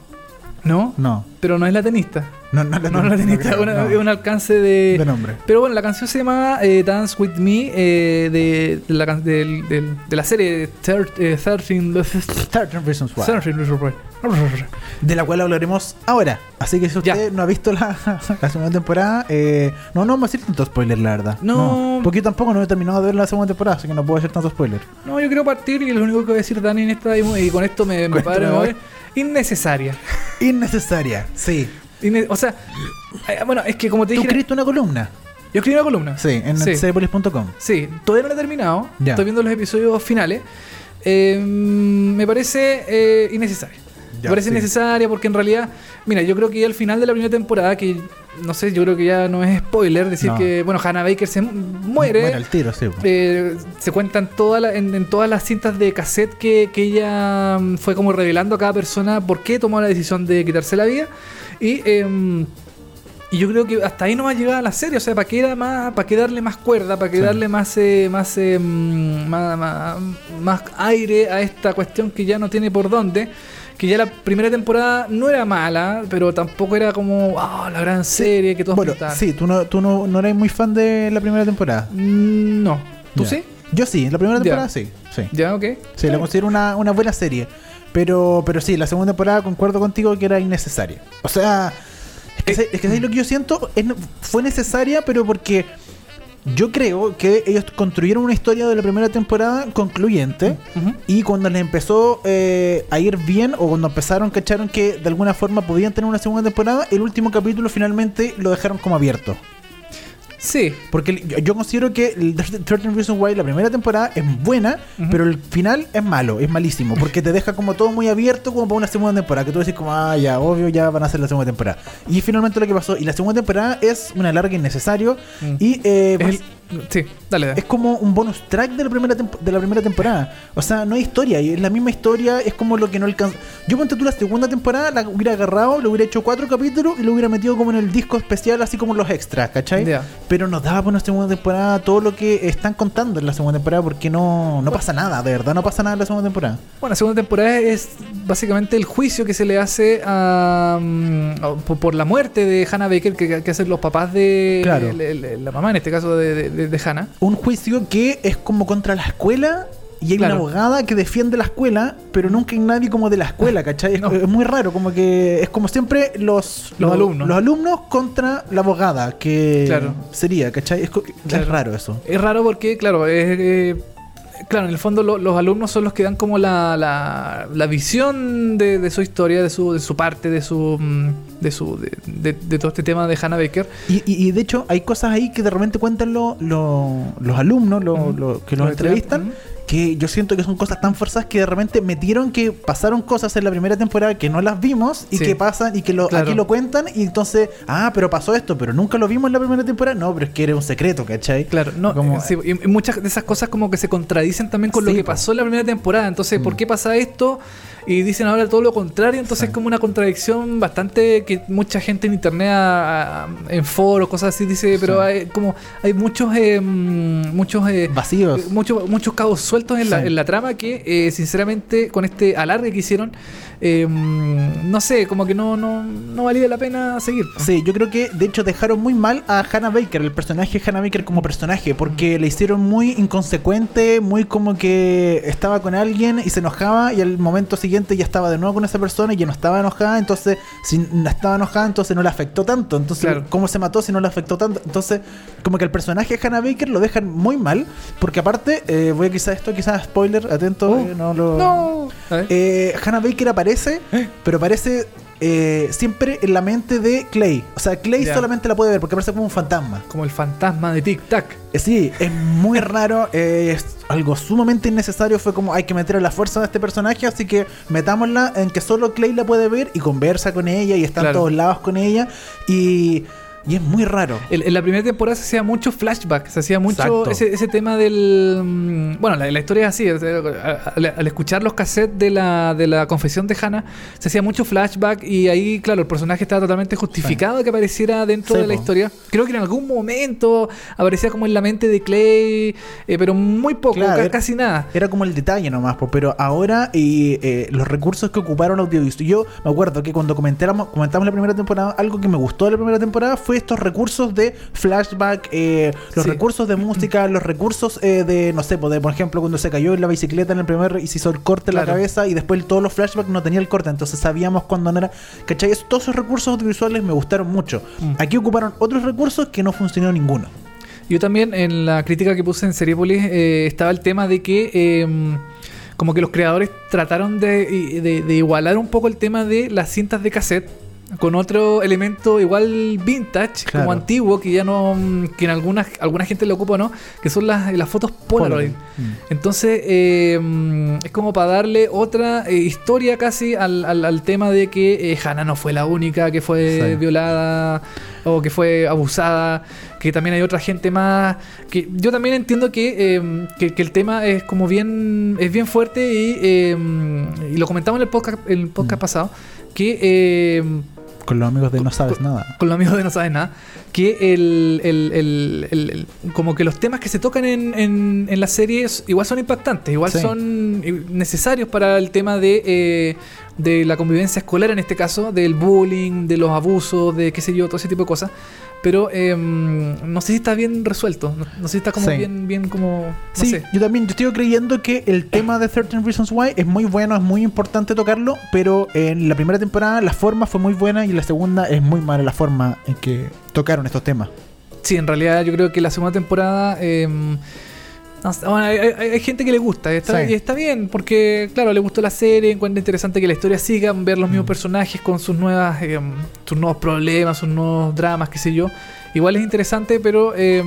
¿No? No. Pero no es la tenista. No, no, la No, no es la tenista, creo, una- no. es un alcance de. De nombre. Pero bueno, la canción se llama eh, Dance With Me eh, de, de la, del- de la serie Thir- eh, 13 13 Reasons Why. 13 Reasons Why. De la cual hablaremos ahora. Así que si Ya. usted no ha visto la, la segunda temporada, eh, no, no vamos a decir tanto spoiler, la verdad. No. Porque yo tampoco no he terminado de ver la segunda temporada, así que no puedo hacer tanto spoiler. No, yo quiero partir y lo único que voy a decir Dani en esta y con esto me, me paro, Innecesaria. Innecesaria, sí. Inne- o sea, eh, bueno, es que como te Tú dije, escribiste una columna. yo escribí una columna. Sí, en Sí. Sí, todavía no he terminado. Ya. Estoy viendo los episodios finales. Eh, me parece eh, innecesaria. Ya, parece sí. innecesaria porque en realidad, mira, yo creo que ya al final de la primera temporada, que no sé, yo creo que ya no es spoiler decir No. que, bueno, Hannah Baker se mu- muere. Bueno, el tiro, sí. Eh, se cuentan toda la- en, en todas las cintas de cassette que, que ella mm, fue como revelando a cada persona por qué tomó la decisión de quitarse la vida. Y, em, y yo creo que hasta ahí no va a llegar la serie. O sea, ¿para qué, era más, para qué darle más cuerda? ¿Para qué Sí. darle más, eh, más, em, más, más, más aire a esta cuestión que ya no tiene por dónde? Que ya la primera temporada no era mala, pero tampoco era como ah, la gran serie que todos Bueno, sí, tú no, tú no, no eres muy fan de la primera temporada. Mm, No. ¿Tú sí? Yo sí, la primera temporada sí. Sí, Ya, ok. sí la considero una, una buena serie. Pero, pero sí, la segunda temporada concuerdo contigo que era innecesaria. O sea, es que, Eh, es que ¿sabes lo que yo siento? Es- fue necesaria, pero porque yo creo que ellos construyeron una historia de la primera temporada concluyente. Y cuando les empezó eh, a ir bien, o cuando empezaron, cacharon que de alguna forma podían tener una segunda temporada, el último capítulo finalmente lo dejaron como abierto. Sí, Porque yo, yo considero que el 13 Reasons Why, la primera temporada, es buena, pero el final es malo, es malísimo. Porque te deja como todo muy abierto como para una segunda temporada. Que tú decís como, ah, ya, obvio, ya van a hacer la segunda temporada. Y finalmente lo que pasó. Y la segunda temporada es una larga innecesario. Mm. Y eh, el- sí, dale, dale. es como un bonus track de la primera de la primera temporada. O sea, no hay historia, y es la misma historia, es como lo que no alcanza. Yo ponte tú la segunda temporada, la hubiera agarrado, le hubiera hecho cuatro capítulos y lo hubiera metido como en el disco especial, así como los extras, ¿cachai? Ya. Pero nos daba por una segunda temporada todo lo que están contando en la segunda temporada, porque no, no pasa nada, de verdad, no pasa nada en la segunda temporada. Bueno, la segunda temporada es básicamente el juicio que se le hace a, mm, por, por la muerte de Hannah Baker, que, que hacen los papás de Claro. el- el- la mamá, en este caso de, de- de- de Hannah. Un juicio que es como contra la escuela. Y hay Claro. una abogada que defiende la escuela, pero nunca hay nadie como de la escuela, ¿cachai? Es, No. es muy raro, como que es como siempre los, Los alumnos. Los alumnos contra la abogada, que Claro. sería, ¿cachai? Es, co- es Claro. raro eso. Es raro porque, claro, es, eh, claro, en el fondo lo- los alumnos son los que dan como la, la, la visión de, de su historia, de su, de su parte, de su mm, de su de, de- todo este tema de Hannah Baker. Y, y- y de hecho, hay cosas ahí que de repente cuentan lo- lo- los alumnos lo- Ujú. lo- que los entrevistan. Que yo siento que son cosas tan forzadas que de repente metieron que pasaron cosas en la primera temporada que no las vimos y Sí. que pasan y que lo, Claro. aquí lo cuentan y entonces, ah, pero pasó esto, pero nunca lo vimos en la primera temporada. No, pero es que era un secreto, ¿cachai? Claro, no, Como- eh, sí, y muchas de esas cosas como que se contradicen también con lo que pasó en la primera temporada. Entonces, ¿por Mm. qué pasa esto? Y dicen ahora todo lo contrario. Entonces, es como una contradicción bastante que mucha gente en internet, a- a- en foros, cosas así, dice, pero hay como hay muchos, eh, mm, muchos, eh, Vacíos. eh, muchos, muchos cabos sueltos en la, en la trama que, eh, sinceramente, con este alargue que hicieron, eh, no sé, como que no, no, no valía la pena seguir. Sí, yo creo que de hecho dejaron muy mal a Hannah Baker, el personaje de Hannah Baker como personaje, porque le hicieron muy inconsecuente, muy como que estaba con alguien y se enojaba y al momento siguiente ya estaba de nuevo con esa persona y ya no estaba enojada, entonces si no estaba enojada entonces no le afectó tanto, entonces Claro. cómo se mató si no le afectó tanto, entonces como que el personaje de Hannah Baker lo dejan muy mal, porque aparte, eh, voy a quizás esto, quizás spoiler, atento, Oh. eh, no lo... No. Eh, Hannah Baker aparece, pero aparece eh, siempre en la mente de Clay. O sea, Clay solamente la puede ver porque aparece como un fantasma. Como el fantasma de Tic Tac. Eh, sí, es muy raro, eh, es algo sumamente innecesario. Fue como hay que meter a la fuerza de este personaje, así que metámosla en que solo Clay la puede ver y conversa con ella y está en Claro. todos lados con ella. Y, y es muy raro. En, en la primera temporada se hacía mucho flashback, se hacía mucho ese, ese tema del... mm, Bueno, la, la historia es así, al, al escuchar los cassettes de la, de la confesión de Hannah, se hacía mucho flashback y ahí, claro, el personaje estaba totalmente justificado que apareciera dentro Sí, de la historia. Creo que en algún momento aparecía como en la mente de Clay, eh, pero muy poco, Claro, ca- era- casi nada. Era como el detalle nomás, po, pero ahora y, eh, los recursos que ocuparon audiovisual. Yo me acuerdo que cuando comentáramos, comentamos la primera temporada, algo que me gustó de la primera temporada fue estos recursos de flashback, eh, los Sí. recursos de música, los recursos eh, de, no sé, de, por ejemplo, cuando se cayó en la bicicleta en el primer y se hizo el corte en la cabeza y después todos los flashbacks no tenía el corte, entonces sabíamos cuándo no era. ¿Cachai? Todos esos recursos audiovisuales me gustaron mucho. Mm. Aquí ocuparon otros recursos que no funcionó ninguno. Yo también en la crítica que puse en Seriepolis eh, estaba el tema de que eh, como que los creadores trataron de, de- de igualar un poco el tema de las cintas de cassette con otro elemento igual vintage, Claro. como antiguo, que ya no, que en algunas, alguna gente lo ocupa o no, que son las, las fotos Polaroid. Mm. Entonces, eh, mm, es como para darle otra eh, historia casi al, al- al tema de que eh, Hannah no fue la única que fue Sí. violada o que fue abusada, que también hay otra gente más. que Yo también entiendo que, eh, que, que el tema es como bien, es bien fuerte y, eh, y lo comentamos en el podcast, en el podcast Mm. pasado, que... eh, Con los amigos de No Sabes Nada. con los amigos de No Sabes Nada, que el, el- el- el- como que los temas que se tocan en, en, en las series igual son impactantes, igual Sí. son necesarios para el tema de, eh, de la convivencia escolar en este caso, del bullying, de los abusos, de qué sé yo, todo ese tipo de cosas. Pero eh, no sé si está bien resuelto, no, no sé si está como Sí. bien, bien como... No Sí, sé. yo también, yo estoy creyendo que el tema de 13 Reasons Why es muy bueno, es muy importante tocarlo, pero en la primera temporada la forma fue muy buena y en la segunda es muy mala la forma en que tocaron estos temas. Sí, en realidad yo creo que la segunda temporada. eh, no sé, bueno, hay, hay- hay gente que le gusta, está, Sí. y está bien, porque, claro, le gustó la serie, encuentra interesante que la historia siga, ver los mismos Mm. personajes con sus nuevas eh, sus nuevos problemas, sus nuevos dramas, qué sé yo. Igual es interesante, pero eh,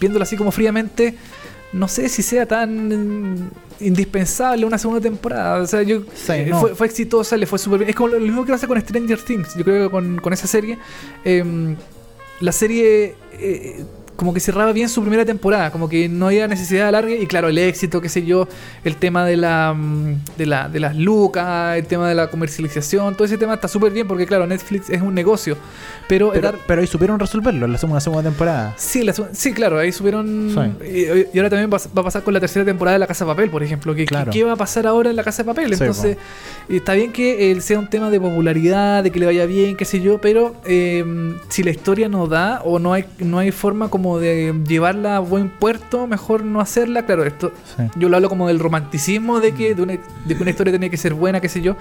viéndolo así como fríamente, no sé si sea tan indispensable una segunda temporada. O sea, yo Sí, eh, no. fue, fue exitosa, le fue súper bien. Es como lo, lo mismo que pasa con Stranger Things. Yo creo que con, con esa serie. eh, la serie eh, como que cerraba bien su primera temporada, como que no había necesidad de alargue y claro, el éxito, qué sé yo, el tema de la mm, de, la, de las lucas, el tema de la comercialización, todo ese tema está súper bien porque claro, Netflix es un negocio, pero, Pero, pero ahí supieron resolverlo en la segunda, segunda temporada. Sí, la sí, claro, ahí subieron. Sí. Y, y ahora también va, va a pasar con la tercera temporada de La Casa de Papel, por ejemplo. Que, Claro. ¿Qué va a pasar ahora en La Casa de Papel? Entonces, está bien que eh, sea un tema de popularidad, de que le vaya bien, qué sé yo, pero eh, si la historia no da o no hay, no hay forma como de llevarla a buen puerto, mejor no hacerla. Claro, esto Sí. yo lo hablo como del romanticismo de que, de una, de que una historia tiene que ser buena, qué sé yo.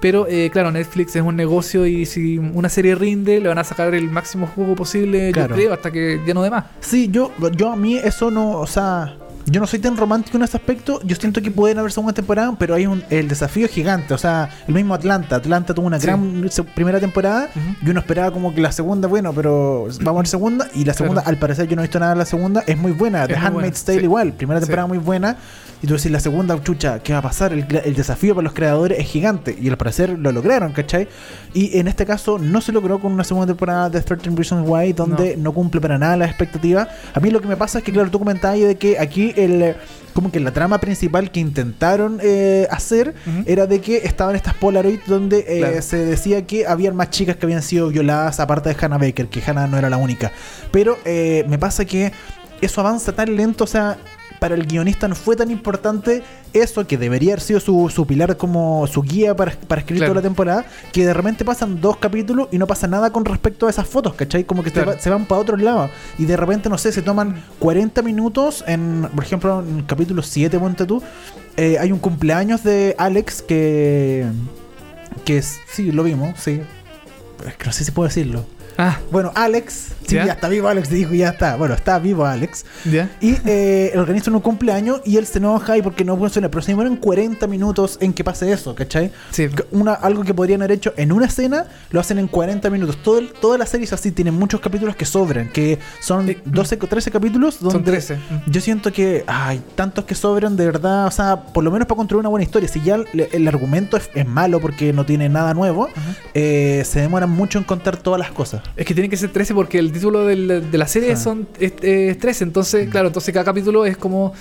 Pero eh, claro, Netflix es un negocio y si una serie rinde, le van a sacar el máximo jugo posible, Claro. yo creo, hasta que ya no dé más. Sí, yo, yo a mí eso no, o sea, yo no soy tan romántico en ese aspecto. Yo siento que pueden haber segunda temporada, pero hay un, el desafío es gigante. O sea, el mismo Atlanta. Atlanta tuvo una Sí. gran primera temporada Ujú. y uno esperaba como que la segunda, bueno, pero vamos a ver segunda. Y la segunda, Claro. al parecer, yo no he visto nada de la segunda, es muy buena. Es The Handmaid's Tale sí. igual, primera Sí. temporada muy buena. Y tú decís, la segunda, chucha, ¿qué va a pasar? El, el desafío para los creadores es gigante. Y al parecer lo lograron, ¿cachai? Y en este caso no se logró con una segunda temporada de 13 Reasons Why, donde no, cumple para nada las expectativas. A mí lo que me pasa es que, claro, tú comentabas de que aquí el como que la trama principal que intentaron eh, hacer era de que estaban estas Polaroid donde eh, Claro. se decía que habían más chicas que habían sido violadas aparte de Hannah Baker, que Hannah no era la única. Pero eh, me pasa que eso avanza tan lento, o sea, para el guionista no fue tan importante eso que debería haber sido su, su pilar como su guía para, para escribir Claro. toda la temporada, que de repente pasan dos capítulos y no pasa nada con respecto a esas fotos, ¿cachai? Como que se Claro. va- se van para otro lado y de repente, no sé, se toman 40 minutos en, por ejemplo, en el capítulo 7, ponte tú, eh, hay un cumpleaños de Alex que... Que es- sí, lo vimos, sí. Es que no sé si puedo decirlo. Ah, Bueno, Alex, sí, ¿Ya? ya está vivo Alex, dijo, ya está. Bueno, está vivo Alex. ya. Y eh, organizan un cumpleaños y él se enoja y porque no funciona. Pero se demoran 40 minutos en que pase eso, ¿cachai? Sí. Una, algo que podrían haber hecho en una escena, lo hacen en 40 minutos. Todo el- toda la serie es así, tiene muchos capítulos que sobran, que son Eh, 12 o 13 capítulos. Donde Son 13. Mm. Yo siento que hay tantos que sobran de verdad, o sea, por lo menos para construir una buena historia. Si ya el, el argumento es, es malo porque no tiene nada nuevo, eh, se demoran mucho en contar todas las cosas. Es que tiene que ser 13 porque el título del- de la serie Sí. son es, es 13. Entonces, claro, entonces cada capítulo es como.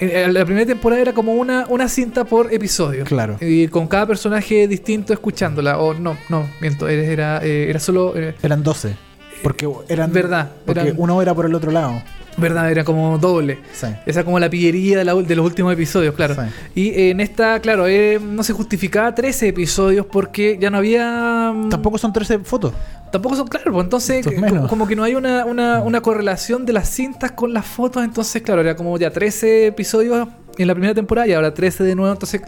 La primera temporada era como una, una cinta por episodio. Claro. Y con cada personaje distinto escuchándola. O no, no, miento. Era, era, eh, era solo. eh, Eran 12. Porque eran. Verdad, Porque eran- uno era por el otro lado. Verdad, era como doble. Sí. Esa como la pillería de, la- de los últimos episodios, claro. Sí. Y eh, en esta, claro, eh, no se justificaba 13 episodios porque ya no había. mm, Tampoco son 13 fotos. Tampoco son claro, pues entonces menos. como, como que no hay una, una, una correlación de las cintas con las fotos, entonces claro, era como ya 13 episodios en la primera temporada y ahora 13 de nuevo, entonces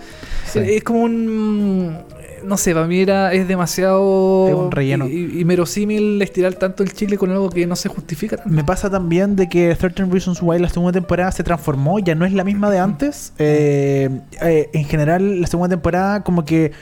Sí. eh, es como un no sé, para mí era, es demasiado Es un relleno. y, y merosímil estirar tanto el chile con algo que no se justifica tanto. Me pasa también de que 13 Reasons Why la segunda temporada se transformó, ya no es la misma de antes. Eh, eh, en general, la segunda temporada como que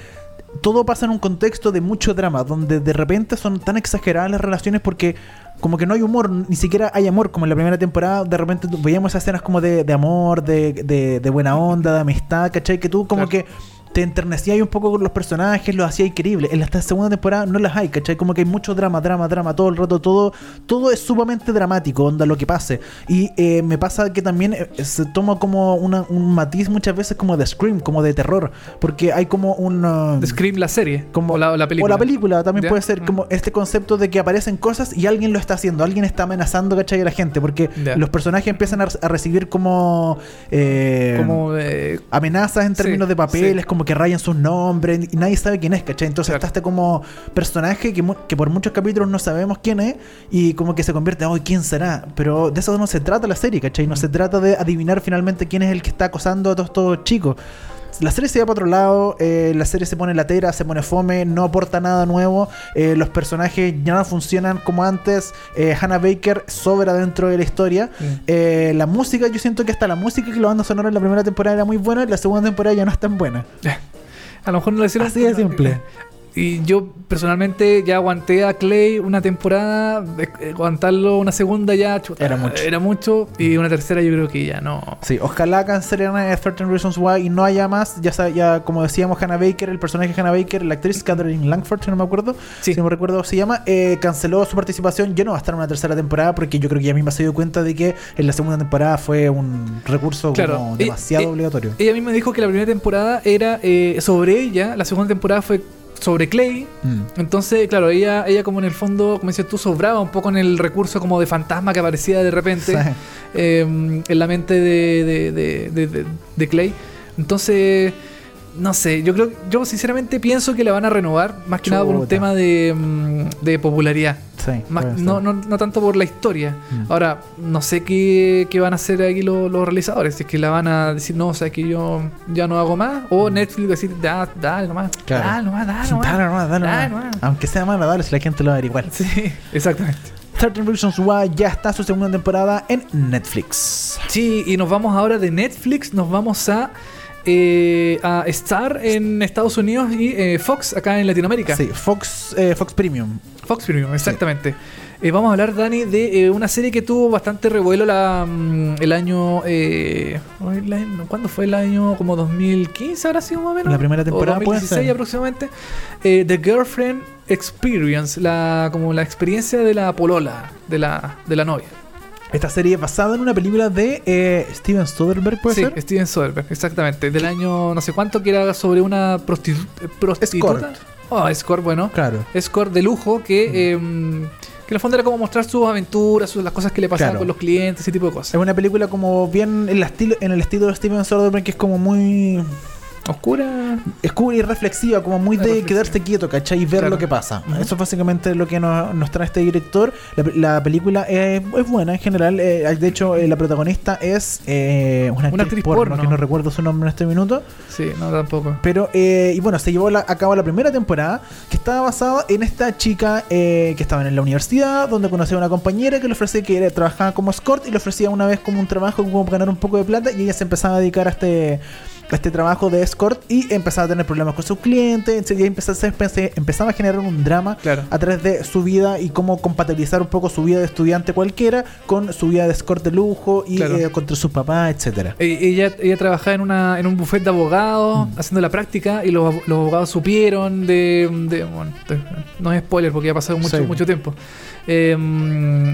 todo pasa en un contexto de mucho drama, donde de repente son tan exageradas las relaciones porque como que no hay humor, ni siquiera hay amor, como en la primera temporada, de repente veíamos esas escenas como de, de amor, de, de- de buena onda, de amistad, ¿cachai? Que tú como Claro. que te enternecías un poco con los personajes, los hacías increíbles. En la segunda temporada no las hay, ¿cachai? Como que hay mucho drama, drama, drama, todo el rato, todo, todo es sumamente dramático, onda lo que pase. Y eh, me pasa que también eh, se toma como una- un matiz muchas veces como de Scream, como de terror, porque hay como un... The Scream, la serie, como o la, o la película. O la película también ¿Ya? puede ser Mm. como este concepto de que aparecen cosas y alguien lo está haciendo, alguien está amenazando, ¿cachai? A la gente, porque Ya. los personajes empiezan a, recibir como... eh, Como eh, amenazas en Sí, términos de papeles, sí. Como que rayan sus nombres y nadie sabe quién es, ¿cachai? Entonces Claro. está este como personaje que, que por muchos capítulos no sabemos quién es y como que se convierte, oh, ¿quién será? Pero de eso no se trata la serie, ¿cachai? No se trata de adivinar finalmente quién es el que está acosando a todos estos chicos. La serie se va para otro lado, eh, la serie se pone latera, se pone fome, no aporta nada nuevo, eh, los personajes ya no funcionan como antes, eh, Hannah Baker sobra dentro de la historia, Mm. la música, yo siento que hasta la música que la banda sonora en la primera temporada era muy buena, en la segunda temporada ya no es tan buena. A lo mejor no lo hicieron. Así de simple. Y yo personalmente ya aguanté a Clay una temporada, eh, aguantarlo una segunda ya chuta, Era mucho. Era mucho. Y una tercera yo creo que ya no. Sí, ojalá cancelen a 13 Reasons Why y no haya más. Ya, ya como decíamos, Hannah Baker, el personaje de Hannah Baker, la actriz Catherine Langford, si no me acuerdo, Sí. si no me recuerdo se llama, eh, canceló su participación. Ya no va a estar en una tercera temporada porque yo creo que ella misma se dio cuenta de que en la segunda temporada fue un recurso Claro. como demasiado eh, obligatorio. Ella misma dijo que la primera temporada era eh, sobre ella, la segunda temporada fue sobre Clay. Mm. Entonces, claro, ella, ella como en el fondo, como dices tú, sobraba un poco en el recurso como de fantasma que aparecía de repente. Sí. eh, en la mente de, de, de- de- de- de Clay. Entonces, no sé, yo creo, yo sinceramente pienso que la van a renovar, más que nada por un tema de, mm, de popularidad. Sí, Más- no, no, no tanto por la historia. Mm. Ahora, no sé qué, qué van a hacer aquí los, los realizadores. Si es que la van a decir, no, o sea, que yo ya no hago más. O Netflix decir, da, dale nomás. Mm. Claro. Dale nomás, dale nomás. Dale nomás, dale nomás. Aunque sea malo, dale si la gente lo va a averiguar. Sí, exactamente. 13 Reasons Why ya está su segunda temporada en Netflix. Sí, y nos vamos ahora de Netflix, nos vamos a, eh, a Star en Estados Unidos y eh, Fox acá en Latinoamérica. Sí, Fox, eh, Fox Premium. Fox Premium, exactamente. Eh, vamos a hablar, Dani, de eh, una serie que tuvo bastante revuelo la, mm, el año... Eh, ¿Cuándo fue el año? Como 2015 habrá sido más o menos. La primera temporada O puede 2016 ser. aproximadamente. The Girlfriend Experience, la, como la experiencia de la polola, de la, de la novia. Esta serie es basada en una película de eh, Steven Soderbergh, ¿puede sí, ser? Steven Soderbergh, exactamente. Del año no sé cuánto, que era sobre una prostitu- eh, prostituta. Escort. Oh, escort, bueno. Claro. Escort de lujo que, eh, Que en el fondo era como mostrar sus aventuras, sus- las cosas que le pasaban Claro. con los clientes, ese tipo de cosas. Es una película como bien en el estilo, en el estilo de Steven Soderbergh, que es como muy Oscura. oscura y reflexiva, como muy de Reflexiva. quedarse quieto, ¿cachai? Y ver Claro. lo que pasa. Ujú. Eso es básicamente lo que nos, nos trae este director. La, la película es, es buena en general. eh, de hecho, eh, la protagonista es eh, una, actriz, actriz porno, porno. que no recuerdo su nombre en este minuto. Sí, no, tampoco. Pero, eh, y bueno, se llevó la- a cabo la primera temporada que estaba basada en esta chica eh, que estaba en la universidad, donde conocía a una compañera que le ofrecía que era- trabajaba como escort y le ofrecía una vez como un trabajo como ganar un poco de plata y ella se empezaba a dedicar a este a este trabajo de escort y empezaba a tener problemas con sus clientes, ya empezaba, a generar un drama Claro. a través de su vida y cómo compatibilizar un poco su vida de estudiante cualquiera con su vida de escort de lujo y Claro. eh, contra sus papás, etcétera. Eh, Ella, ella trabajaba en, una, en un buffet de abogados, Mm. haciendo la práctica, y los, los abogados supieron de, de- Bueno, de- no es spoiler porque ya ha pasado mucho, Sí. mucho tiempo. Eh,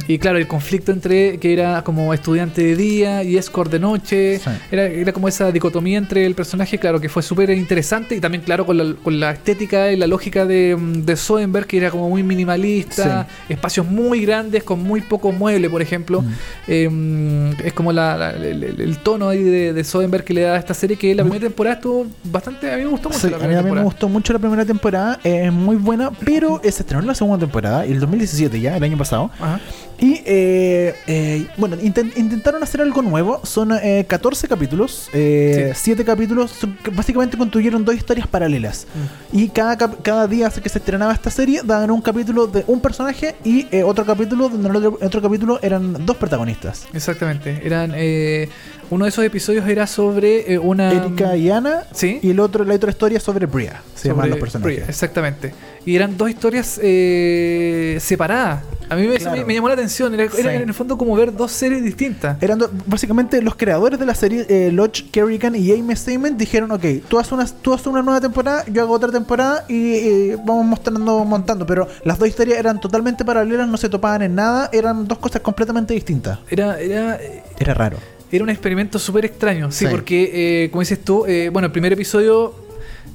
y claro, el conflicto entre que era como estudiante de día y escort de noche, Sí. era, era como esa dicotomía entre el personaje, claro, que fue súper interesante, y también, claro, con la, con la estética y la lógica de, de Soderbergh, que era como muy minimalista, espacios muy grandes con muy poco mueble, por ejemplo. Mm. Eh, es como la, la- el, tono ahí de, de Soderbergh que le da a esta serie que la primera temporada estuvo bastante a mí me gustó mucho Sí, la a mí primera me gustó mucho la primera temporada, es muy buena, pero se estrenó en la segunda temporada, y el 2017 ya, el año pasado. Ajá. Y eh, eh, bueno, inten- intentaron hacer algo nuevo, son eh, 14 capítulos, eh, 7 capítulos, son- básicamente construyeron dos historias paralelas. Y cada, cada día que se estrenaba esta serie daban un capítulo de un personaje y eh, otro capítulo donde en el otro, otro capítulo eran dos protagonistas. exactamente eran eh, uno de esos episodios era sobre eh, una Erika y Ana, sí y el otro, la otra historia sobre Bria, se llaman sobre los personajes. Bria, exactamente y eran dos historias eh, separadas a mí me, eso Claro. me- me llamó la atención era, en el fondo como ver dos series distintas Eran do- básicamente los creadores de la serie, eh, Lodge Kerrigan y Amy Steinman, dijeron, ok, tú haces, una, tú haces una nueva temporada, yo hago otra temporada y eh, vamos mostrando, montando. Pero las dos historias eran totalmente paralelas, no se topaban en nada, eran dos cosas completamente distintas. era era Era raro. Era un experimento súper extraño, sí, Sí. porque, eh, como dices tú, eh, bueno, el primer episodio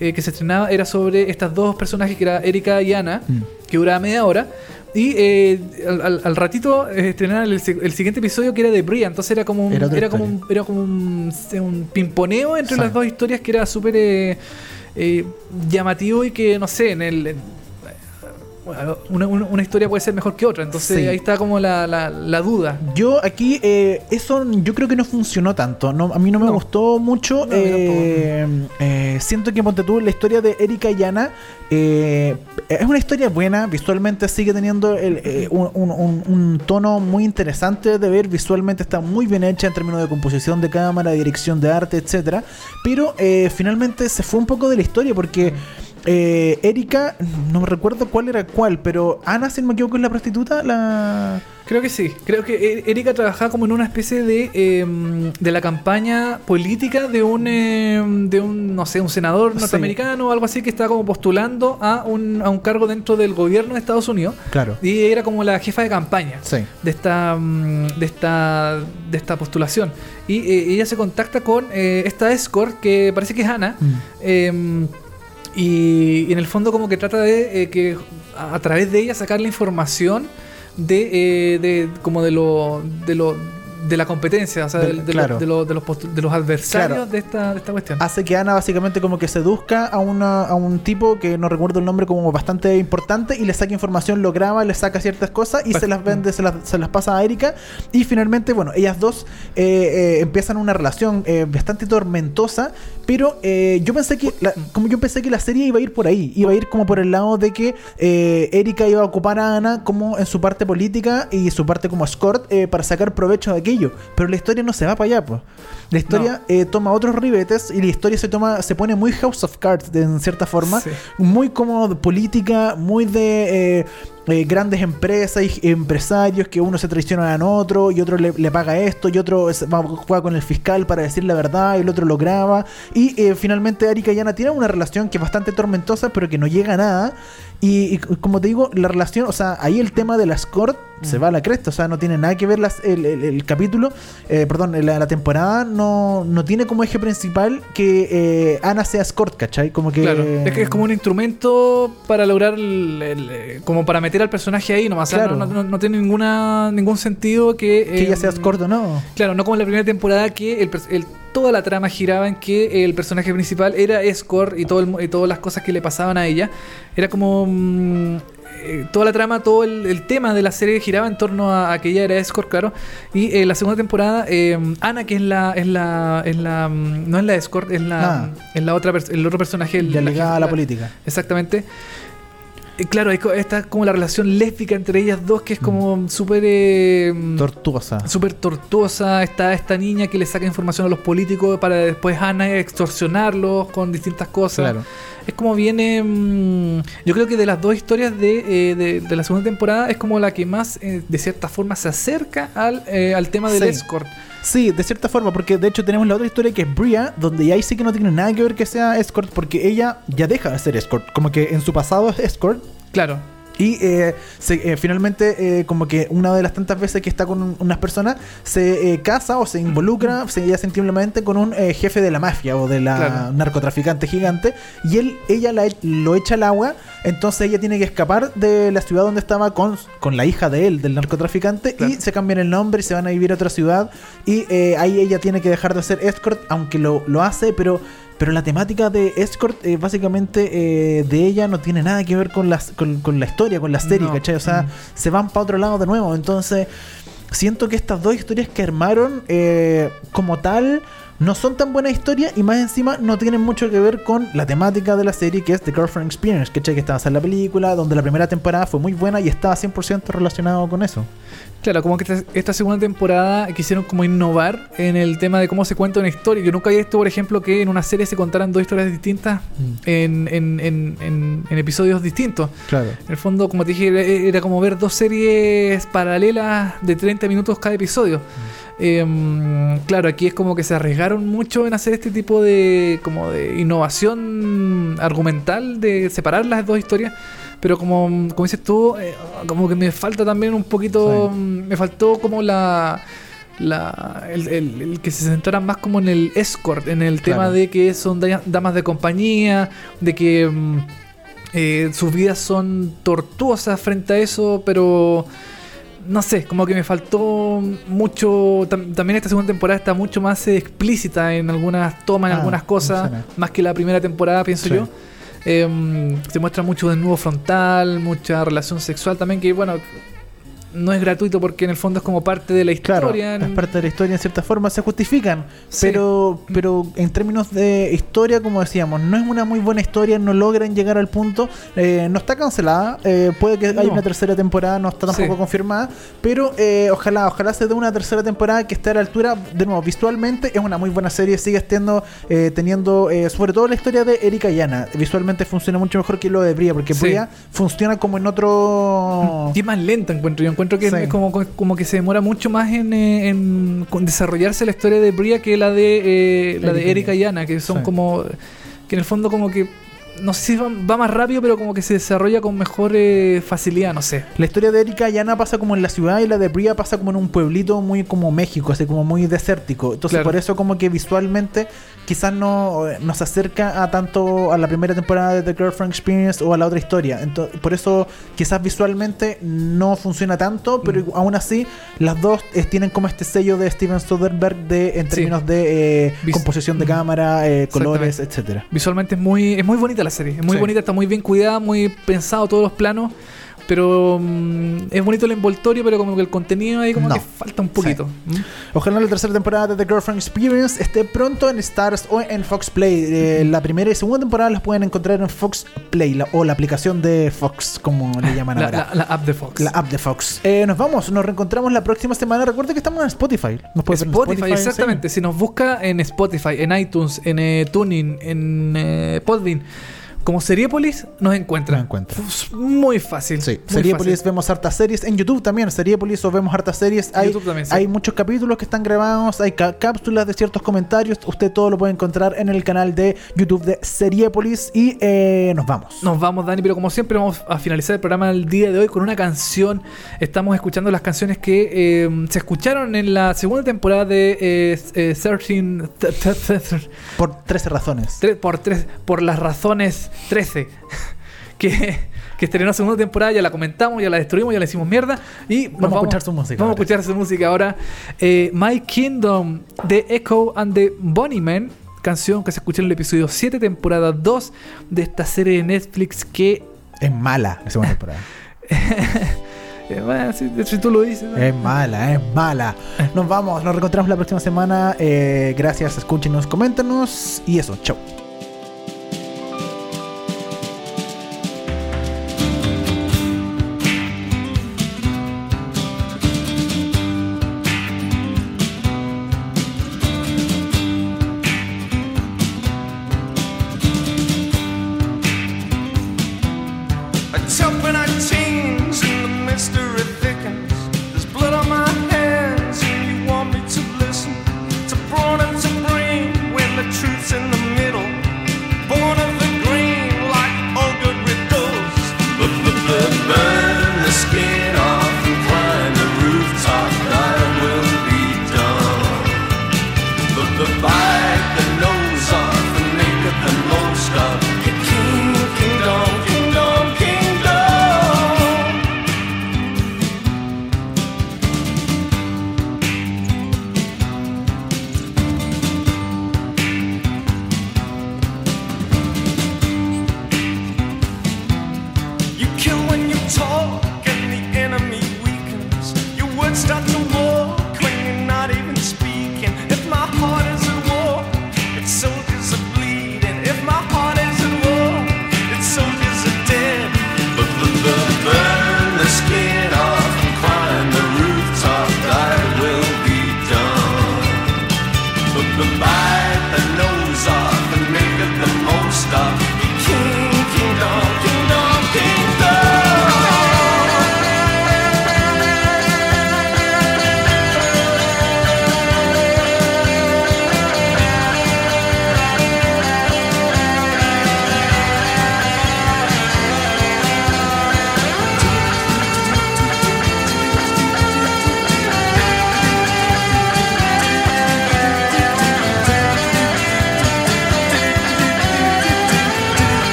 eh, que se estrenaba era sobre estas dos personajes, que era Erika y Ana, Mm. que duraba media hora. Y eh, al, al- al ratito eh, estrenaron el, el siguiente episodio que era de Bria, entonces era como un, Era como un, era como un, un pimponeo entre Sí. las dos historias que era súper eh, eh, llamativo y que, no sé, en el... en- bueno, una, una- historia puede ser mejor que otra, entonces Sí. ahí está como la, la- la duda. Yo aquí, eh, eso yo creo que no funcionó tanto. No, a mí no me No. gustó mucho. No, eh, eh, siento que ponte tú la historia de Erika y Ana eh, es una historia buena. Visualmente sigue teniendo el, eh, un, un- un- un tono muy interesante de ver. Visualmente está muy bien hecha en términos de composición de cámara, dirección de arte, etcétera. Pero eh, finalmente se fue un poco de la historia porque. Eh, Erika, no me recuerdo cuál era cuál, pero Ana, si no me equivoco, es la prostituta, la... Creo que sí. Creo que E- Erika trabajaba como en una especie de eh, de la campaña política de un eh, de un no sé un senador Sí. norteamericano o algo así que estaba como postulando a un, a un cargo dentro del gobierno de Estados Unidos Claro. y era como la jefa de campaña Sí. de esta mm, de esta de esta postulación y eh, ella se contacta con eh, esta escort que parece que es Ana Mm. Y, y en el fondo como que trata de eh, que a, a través de ella sacar la información de, eh, de como de lo de lo de la competencia, o sea, de, de claro. de lo- de los, postu- de los adversarios Claro. de, esta, de esta cuestión. hace que Ana básicamente como que seduzca a, una, a un tipo que no recuerdo el nombre como bastante importante y le saca información, lo graba, le saca ciertas cosas y se las vende, se las, se las pasa a Erika y finalmente, bueno, ellas dos eh, eh, empiezan una relación eh, bastante tormentosa, pero yo pensé que, la- como yo pensé que la serie iba a ir por ahí, iba a ir como por el lado de que Erika iba a ocupar a Ana como en su parte política y su parte como escort para sacar provecho de aquello, pero la historia no se va para allá, pues. La historia eh, toma otros ribetes y la historia se toma se pone muy House of Cards de, en cierta forma, Sí. muy como de política, muy de eh, eh, grandes empresas y empresarios que uno se traiciona a otro y otro le, le paga esto y otro es- va, juega con el fiscal para decir la verdad y el otro lo graba. Y eh, finalmente Erika y Ana tienen una relación que es bastante tormentosa pero que no llega a nada. Y, y como te digo, la relación, o sea, ahí el tema de la escort se va a la cresta, o sea, no tiene nada que ver las- el, el- el capítulo, eh, perdón, la, la temporada no, no tiene como eje principal que eh, Ana sea escort, ¿cachai? Como que... Claro, es que es como un instrumento para lograr, el- el, eh, como para meter al personaje ahí nomás. O sea, Claro. no, no- no tiene ninguna ningún sentido que... Que eh, ella sea escort o no. Claro, no como en la primera temporada que el, el- toda la trama giraba en que el personaje principal era escort y, todo el y todas las cosas que le pasaban a ella. Era como... mm, eh, toda la trama, todo el, el tema de la serie giraba en torno a, a que ella era escort, claro. Y en la segunda temporada, eh, Ana, que es la, es la, es la, mm, no es la escort, es la, Ah. es la otra, el otro personaje, el, Ya ligada a la la- política. Exactamente. Eh, claro, está como la relación lésbica entre ellas dos que es como súper... eh, Tortuosa. súper tortuosa. Está esta niña que le saca información a los políticos para después Ana extorsionarlos con distintas cosas. Claro. Es como viene. mm, yo creo que de las dos historias de, eh, de, de la segunda temporada es como la que más, eh, de cierta forma, se acerca al, al tema del Sí. escort. Sí, de cierta forma, porque de hecho tenemos la otra historia que es Bria, donde ya ahí sí que no tiene nada que ver que sea escort, porque ella ya deja de ser escort, como que en su pasado es escort. Claro. Y eh, se- eh, finalmente, eh, como que una de las tantas veces que está con un- unas personas, se eh, casa o se involucra, se ya sentiblemente con un eh, jefe de la mafia o de la Claro. narcotraficante gigante. Y él, ella la, lo echa al agua, entonces ella tiene que escapar de la ciudad donde estaba con, con la hija de él, del narcotraficante, Claro. y se cambian el nombre y se van a vivir a otra ciudad. Y eh, ahí ella tiene que dejar de ser escort, aunque lo, lo hace, pero... Pero la temática de Escort, eh, básicamente, eh, de ella no tiene nada que ver con, las, con, con la historia, con la serie, No. ¿cachai? O sea, Mm. se van para otro lado de nuevo. Entonces, siento que estas dos historias que armaron, eh, como tal, no son tan buenas historias y más encima no tienen mucho que ver con la temática de la serie, que es The Girlfriend Experience. Que estaba en la película, donde la primera temporada fue muy buena y estaba 100% relacionado con eso. Claro, como que esta, segunda temporada quisieron como innovar en el tema de cómo se cuenta una historia. Yo nunca había visto, por ejemplo, que en una serie se contaran dos historias distintas en, en- en- en- en episodios distintos. Claro. En el fondo, como te dije, era, era como ver dos series paralelas de 30 minutos cada episodio. Em, claro, aquí es como que se arriesgaron mucho en hacer este tipo de como de innovación argumental, de separar las dos historias. Pero como, como dices tú, eh, como que me falta también un poquito, Sí. mm, me faltó como la... la- el, el- el que se centraran más como en el escort, en el tema de que son da- damas de compañía, de que mm, eh, sus vidas son tortuosas frente a eso, pero no sé, como que me faltó mucho. tam- también esta segunda temporada está mucho más eh, explícita en algunas tomas, en Ah, algunas cosas, más que la primera temporada, pienso Sí. yo. Em, se muestra mucho desnudo frontal, mucha relación sexual también, que bueno, no es gratuito porque en el fondo es como parte de la Claro, historia. es parte de la historia en cierta forma, se justifican, Sí. pero, pero en términos de historia, como decíamos, no es una muy buena historia, no logran llegar al punto, eh, no está cancelada, eh, puede que haya una tercera temporada, no está tampoco Sí. confirmada, pero eh, ojalá, ojalá se dé una tercera temporada que esté a la altura, de nuevo, visualmente es una muy buena serie, sigue estando, eh, teniendo, eh, sobre todo la historia de Erika Yana, visualmente funciona mucho mejor que lo de Bria, porque Sí. Bria funciona como en otro... Y es más lenta encuentro. Yo encuentro que Sí. es como, como que se demora mucho más en, eh, en desarrollarse la historia de Bria que la de eh, la de Erika Erika y Ana, que son Sí. como que en el fondo como que no sé si va, va más rápido, pero como que se desarrolla con mejor eh, facilidad, no sé. La historia de Erika Yana pasa como en la ciudad y la de Bria pasa como en un pueblito muy como México, así como muy desértico. Entonces Claro. por eso como que visualmente quizás no nos acerca a tanto a la primera temporada de The Girlfriend Experience o a la otra historia. Entonces, por eso quizás visualmente no funciona tanto, pero Mm. aún así las dos eh, tienen como este sello de Steven Soderbergh de en Sí. términos de eh, composición de Mm. cámara, eh, colores, etcétera. Visualmente es muy es muy bonita la serie, es muy Sí. bonita, está muy bien cuidada, muy pensado todos los planos. Pero mm, es bonito el envoltorio, pero como que el contenido ahí como No. que falta un poquito. ¿Mm? Ojalá la tercera temporada de The Girlfriend Experience esté pronto en Stars o en Fox Play. Eh, la primera y segunda temporada las pueden encontrar en Fox Play la- o la aplicación de Fox, como le llaman La, ahora. la- la app de Fox. La app de Fox. Eh, nos vamos, nos reencontramos la próxima semana. Recuerda que estamos en Spotify. Nos puedes en Spotify, exactamente. Si nos busca en Spotify, en iTunes, en eh, Tuning, en eh, Podbean, como Seriepolis nos encuentran. Nos encuentran. Muy fácil. Sí, muy Seriepolis fácil. vemos hartas series. En YouTube también, Seriepolis o vemos hartas series. Hay, YouTube también, sí. hay muchos capítulos que están grabados, hay cápsulas de ciertos comentarios. Usted todo lo puede encontrar en el canal de YouTube de Seriepolis. Y eh, nos vamos. Nos vamos, Dani, pero como siempre vamos a finalizar el programa el día de hoy con una canción. Estamos escuchando las canciones que eh, se escucharon en la segunda temporada de eh, eh, 13 th- th- th- Por 13 razones. tre- por, tres, por las razones 13 que, que estrenó segunda temporada, ya la comentamos, ya la destruimos, ya la hicimos mierda y Vamos a escuchar su música Vamos a escuchar su música ahora. Eh, My Kingdom de Echo and the Bunnymen, canción que se escuchó en el episodio 7, temporada 2 de esta serie de Netflix que Es mala la segunda temporada. eh, bueno, si, si tú lo dices. ¿no? Es mala, es mala. Nos vamos, nos reencontramos la próxima semana. Eh, gracias, escúchenos, coméntanos. Y eso, chau.